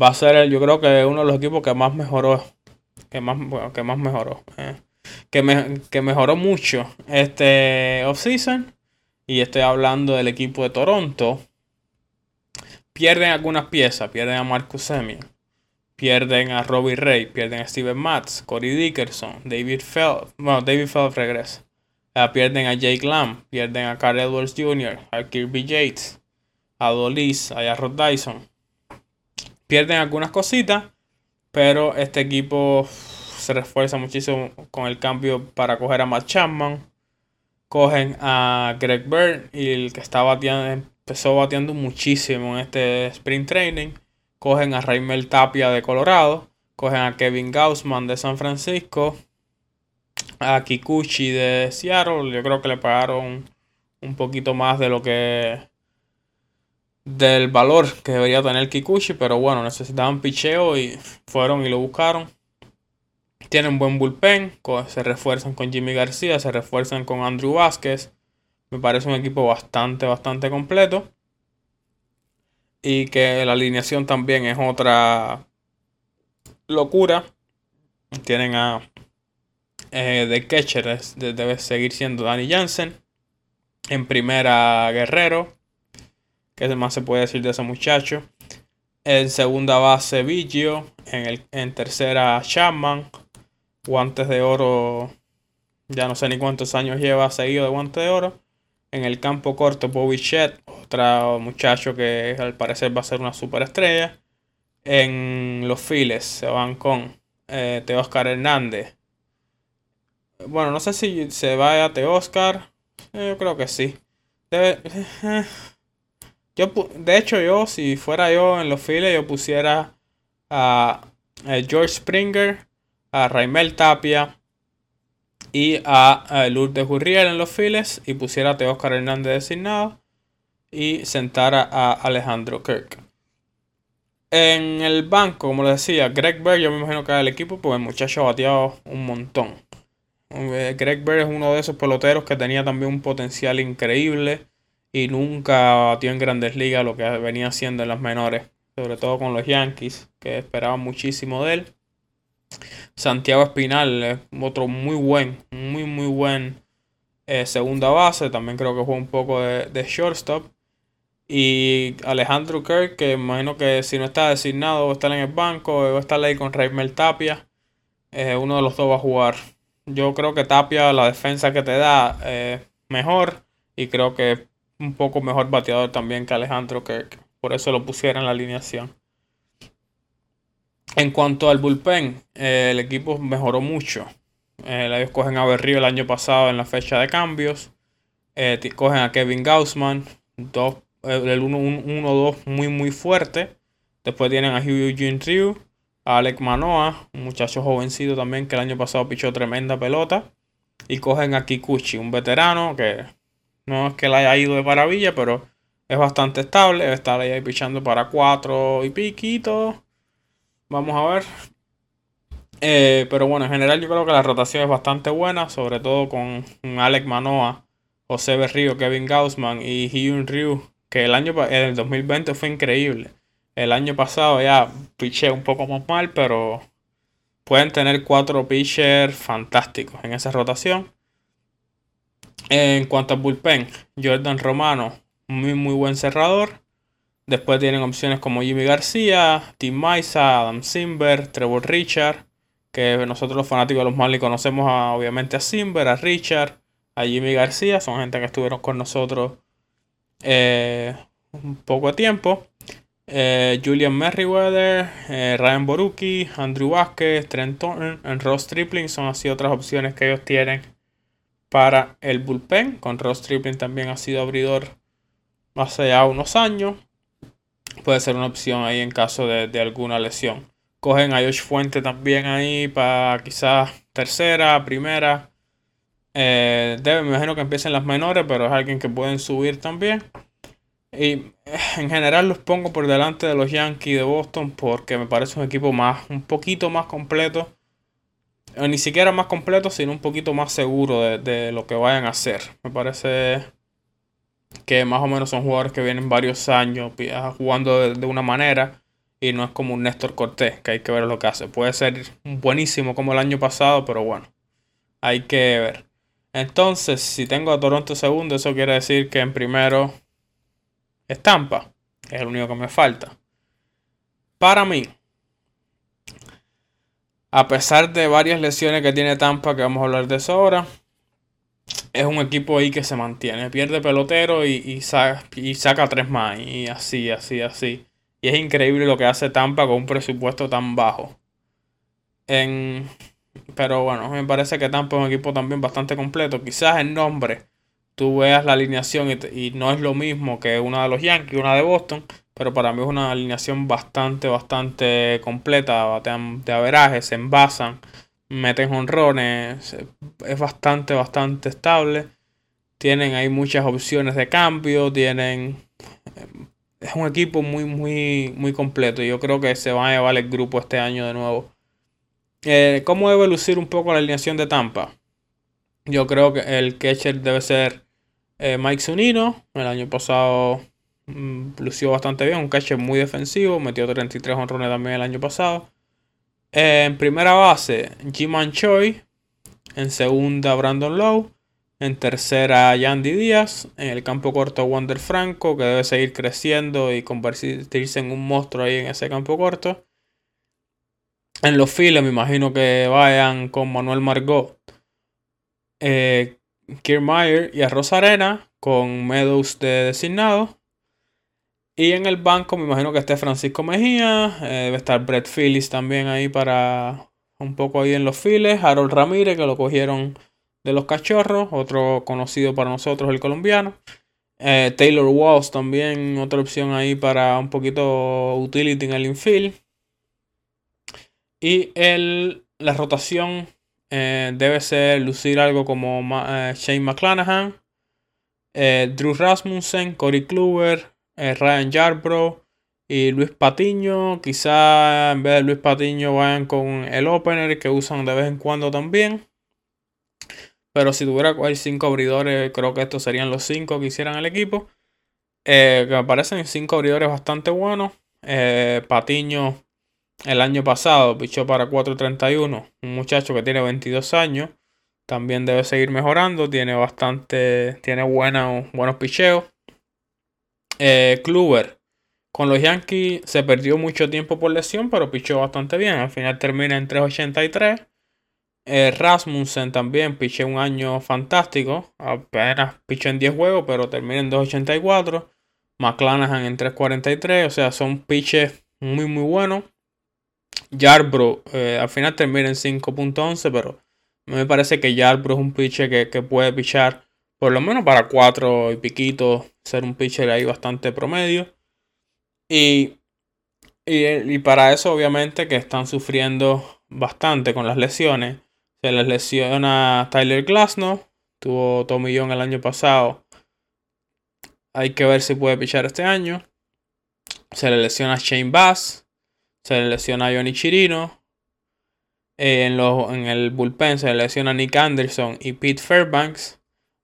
va a ser el, yo creo que uno de los equipos que más mejoró que más, que más mejoró. Eh. Que, que mejoró mucho este offseason. Y estoy hablando del equipo de Toronto. pierden algunas piezas, pierden a Marcus Semien, pierden a Robbie Ray, pierden a Steven Matz, Corey Dickerson, David Phelps, bueno, David Phelps regresa. Uh, pierden a Jake Lamb, pierden a Carl Edwards Jr., a Kirby Yates, a Dolis, a Rod Dyson. Pierden algunas cositas, pero este equipo se refuerza muchísimo con el cambio para coger a Matt Chapman. Cogen a Greg Bird y el que estaba bateando, empezó bateando muchísimo en este sprint training. Cogen a Raimel Tapia de Colorado. Cogen a Kevin Gaussman de San Francisco. A Kikuchi de Seattle. Yo creo que le pagaron un poquito más de lo que del valor que debería tener Kikuchi, pero bueno, necesitaban picheo y fueron y lo buscaron. Tienen buen bullpen, se refuerzan con Jimmy García, se refuerzan con Andrew Vázquez. Me parece un equipo bastante, bastante completo. Y que la alineación también es otra locura. Tienen a eh, de catcher, debe seguir siendo Danny Jansen. En primera, Guerrero. ¿Qué más se puede decir de ese muchacho? En segunda base, Vigio. En, el, en tercera, Chapman. Guantes de oro. Ya no sé ni cuántos años lleva seguido de guantes de oro. En el campo corto, Bobby Chet. Otro muchacho que al parecer va a ser una superestrella. En los files se van con eh, Teoscar Hernández. Bueno, no sé si se va a Teoscar. Eh, yo creo que sí. Debe, eh, de hecho, yo, si fuera yo en los files, yo pusiera a, George Springer, a Raimel Tapia y a, Lourdes Gurriel en los files y pusiera a Teóscar Hernández designado y sentara a Alejandro Kirk. En el banco, como les decía, Greg Bird, yo me imagino que era el equipo, pues el muchacho ha bateado un montón. Eh, Greg Bird es uno de esos peloteros que tenía también un potencial increíble y nunca batió en grandes ligas lo que venía haciendo en las menores, sobre todo con los Yankees, que esperaban muchísimo de él. Santiago Espinal es otro muy buen, muy muy buen eh, segunda base, también creo que juega un poco de, shortstop. Y Alejandro Kirk, que imagino que si no está designado va a estar en el banco, va a estar ahí con Raimel Tapia. Eh, uno de los dos va a jugar. Yo creo que Tapia, la defensa que te da, es mejor. Y creo que un poco mejor bateador también que Alejandro Kirk. Por eso lo pusiera en la alineación. En cuanto al bullpen, eh, el equipo mejoró mucho. Eh, ellos cogen a Berrío el año pasado en la fecha de cambios. Eh, cogen a Kevin Gaussman. Dos, el 1-2 muy muy fuerte. Después tienen a Hugh Eugene Ryu. A Alec Manoa, un muchacho jovencito también que el año pasado pichó tremenda pelota. Y cogen a Kikuchi, un veterano que no es que le haya ido de maravilla, pero es bastante estable. Está ahí pichando para 4 y piquito. Vamos a ver. Eh, pero bueno, en general yo creo que la rotación es bastante buena, sobre todo con Alec Manoa, José Berrío, Kevin Gaussman y Hyun Ryu, que el año en el 2020 fue increíble. El año pasado ya piché un poco más mal, pero pueden tener cuatro pitchers fantásticos en esa rotación. En cuanto al bullpen, Jordan Romano, muy muy buen cerrador. Después tienen opciones como Jimmy García, Tim Maisa, Adam Simber, Trevor Richard, que nosotros los fanáticos de los Marlins conocemos obviamente a Simber, a Richard, a Jimmy García, son gente que estuvieron con nosotros eh, un poco de tiempo. Eh, Julian Merriweather, eh, Ryan Borucki, Andrew Vázquez, Trent Thornton, Ross Tripling son así otras opciones que ellos tienen para el bullpen. Con Ross Tripling también ha sido abridor hace ya unos años. Puede ser una opción ahí en caso de, alguna lesión. Cogen a Josh Fuente también ahí para quizás tercera, primera. Eh, debe, me imagino que empiecen las menores, pero es alguien que pueden subir también. Y eh, en general los pongo por delante de los Yankees de Boston porque me parece un equipo más, un poquito más completo ni siquiera más completo, sino un poquito más seguro de, lo que vayan a hacer. Me parece que más o menos son jugadores que vienen varios años jugando de, una manera y no es como un Néstor Cortés, que hay que ver lo que hace. Puede ser buenísimo como el año pasado, pero bueno, hay que ver. Entonces, si tengo a Toronto segundo, eso quiere decir que en primero estampa. Es el único que me falta. Para mí, a pesar de varias lesiones que tiene Tampa, que vamos a hablar de eso ahora, es un equipo ahí que se mantiene. Pierde pelotero y, y, y saca tres más. Y así, así, así. Y es increíble lo que hace Tampa con un presupuesto tan bajo. En, pero bueno, me parece que Tampa es un equipo también bastante completo. Quizás el nombre, tú veas la alineación y, no es lo mismo que una de los Yankees, una de Boston. Pero para mí es una alineación bastante, bastante completa. Batean de averaje, se envasan, meten honrones. Es bastante, bastante estable. Tienen ahí muchas opciones de cambio. Tienen es un equipo muy, muy, muy completo. Yo creo que se va a llevar el grupo este año de nuevo. Eh, ¿Cómo debe lucir un poco la alineación de Tampa? Yo creo que el catcher debe ser eh, Mike Zunino. El año pasado lució bastante bien. Un catcher muy defensivo. Metió 33 honrones también el año pasado. Eh, en primera base, Jim Choi. En segunda, Brandon Lowe. En tercera, Yandy Díaz. En el campo corto, Wander Franco, que debe seguir creciendo y convertirse en un monstruo ahí en ese campo corto. En los files, me imagino que vayan con Manuel Margot, eh, Kiermaier y Arroz Arena, con Meadows de designado. Y en el banco, me imagino que esté Francisco Mejía. Eh, debe estar Brett Phillips también ahí para un poco ahí en los files. Harold Ramírez, que lo cogieron de los cachorros, otro conocido para nosotros, el colombiano. Eh, Taylor Walls también, otra opción ahí para un poquito utility en el infield. Y el, la rotación eh, debe ser lucir algo como Shane McClanahan, Drew Rasmussen, Corey Kluber, Ryan Yarbrough y Luis Patiño. Quizá en vez de Luis Patiño vayan con el opener que usan de vez en cuando también. Pero si tuviera que cinco abridores, creo que estos serían los cinco que hicieran el equipo. Eh, que me parecen cinco abridores bastante buenos. Eh, Patiño el año pasado pichó para 4.31. Un muchacho que tiene 22 años. También debe seguir mejorando. Tiene bastante. Tiene buenos picheos. Eh, Kluber. Con los Yankees se perdió mucho tiempo por lesión, pero pichó bastante bien. Al final termina en 3.83. Eh, Rasmussen también piché un año fantástico. Apenas piché en 10 juegos, pero termina en 2.84. McClanahan en 3.43. O sea, son pitches muy, muy buenos. Yarbrough eh, al final termina en 5.11, pero me parece que Yarbrough es un pitcher que, puede pichar por lo menos para 4 y piquito. Ser un pitcher ahí bastante promedio. Y, y, para eso, obviamente, que están sufriendo bastante con las lesiones. Se les lesiona Tyler Glasnow. Tuvo Tommy John el año pasado. Hay que ver si puede pichar este año. Se le lesiona Shane Bass. Se le lesiona Johnny Chirino. Eh, en, en el bullpen se le lesiona Nick Anderson y Pete Fairbanks.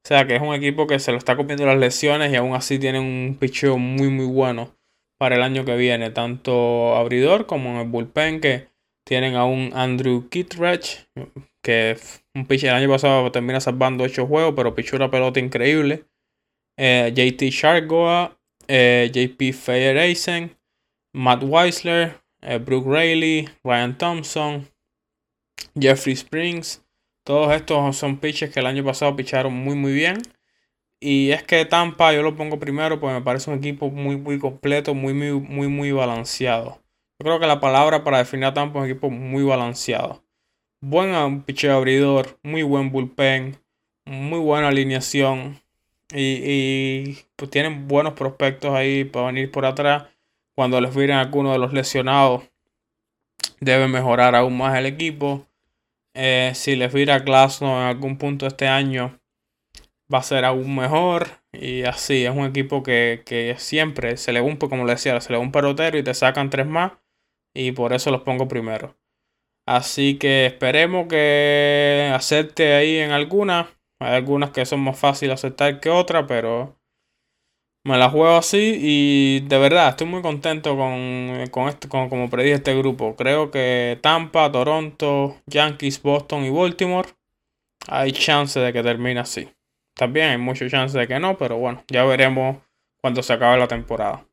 O sea que es un equipo que se lo está comiendo las lesiones y aún así tiene un picheo muy muy bueno para el año que viene. Tanto abridor como en el bullpen que tienen a un Andrew Kittredge que un pitcher el año pasado termina salvando 8 juegos, pero pichó una pelota increíble. Eh, JT Shargoa, eh, JP Fayereisen, Matt Weisler, eh, Brooke Rayleigh, Ryan Thompson, Jeffrey Springs. Todos estos son pitchers que el año pasado picharon muy muy bien. Y es que Tampa yo lo pongo primero porque me parece un equipo muy muy completo, muy muy muy muy balanceado. Yo creo que la palabra para definir a Tampa es un equipo muy balanceado buen picheo abridor, muy buen bullpen, muy buena alineación. Y, pues tienen buenos prospectos ahí para venir por atrás. Cuando les vienen algunos de los lesionados, debe mejorar aún más el equipo. Eh, si les vira Glasnow en algún punto este año, va a ser aún mejor. Y así, es un equipo que, que siempre se le un, como le decía, se le un pelotero y te sacan tres más. Y por eso los pongo primero. Así que esperemos que acepte ahí en algunas. Hay algunas que son más fáciles aceptar que otras, pero me la juego así y de verdad estoy muy contento con, con esto, con como predije este grupo. Creo que Tampa, Toronto, Yankees, Boston y Baltimore hay chance de que termine así. También hay mucha chance de que no, pero bueno, ya veremos cuando se acabe la temporada.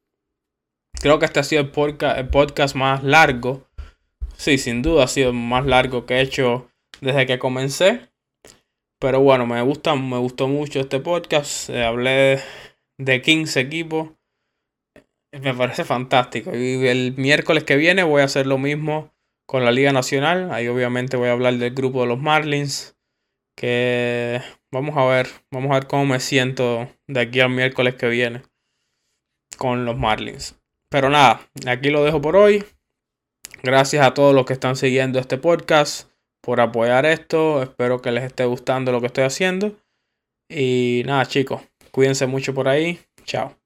Creo que este ha sido el podcast, el podcast más largo. Sí, sin duda ha sido el más largo que he hecho desde que comencé. Pero bueno, me gusta, me gustó mucho este podcast. Eh, hablé de 15 equipos. Me parece fantástico. Y el miércoles que viene voy a hacer lo mismo con la Liga Nacional. Ahí obviamente voy a hablar del grupo de los Marlins. Que vamos a ver, vamos a ver cómo me siento de aquí al miércoles que viene con los Marlins. Pero nada, aquí lo dejo por hoy. Gracias a todos los que están siguiendo este podcast por apoyar esto. Espero que les esté gustando lo que estoy haciendo. Y nada, chicos, cuídense mucho por ahí. Chao.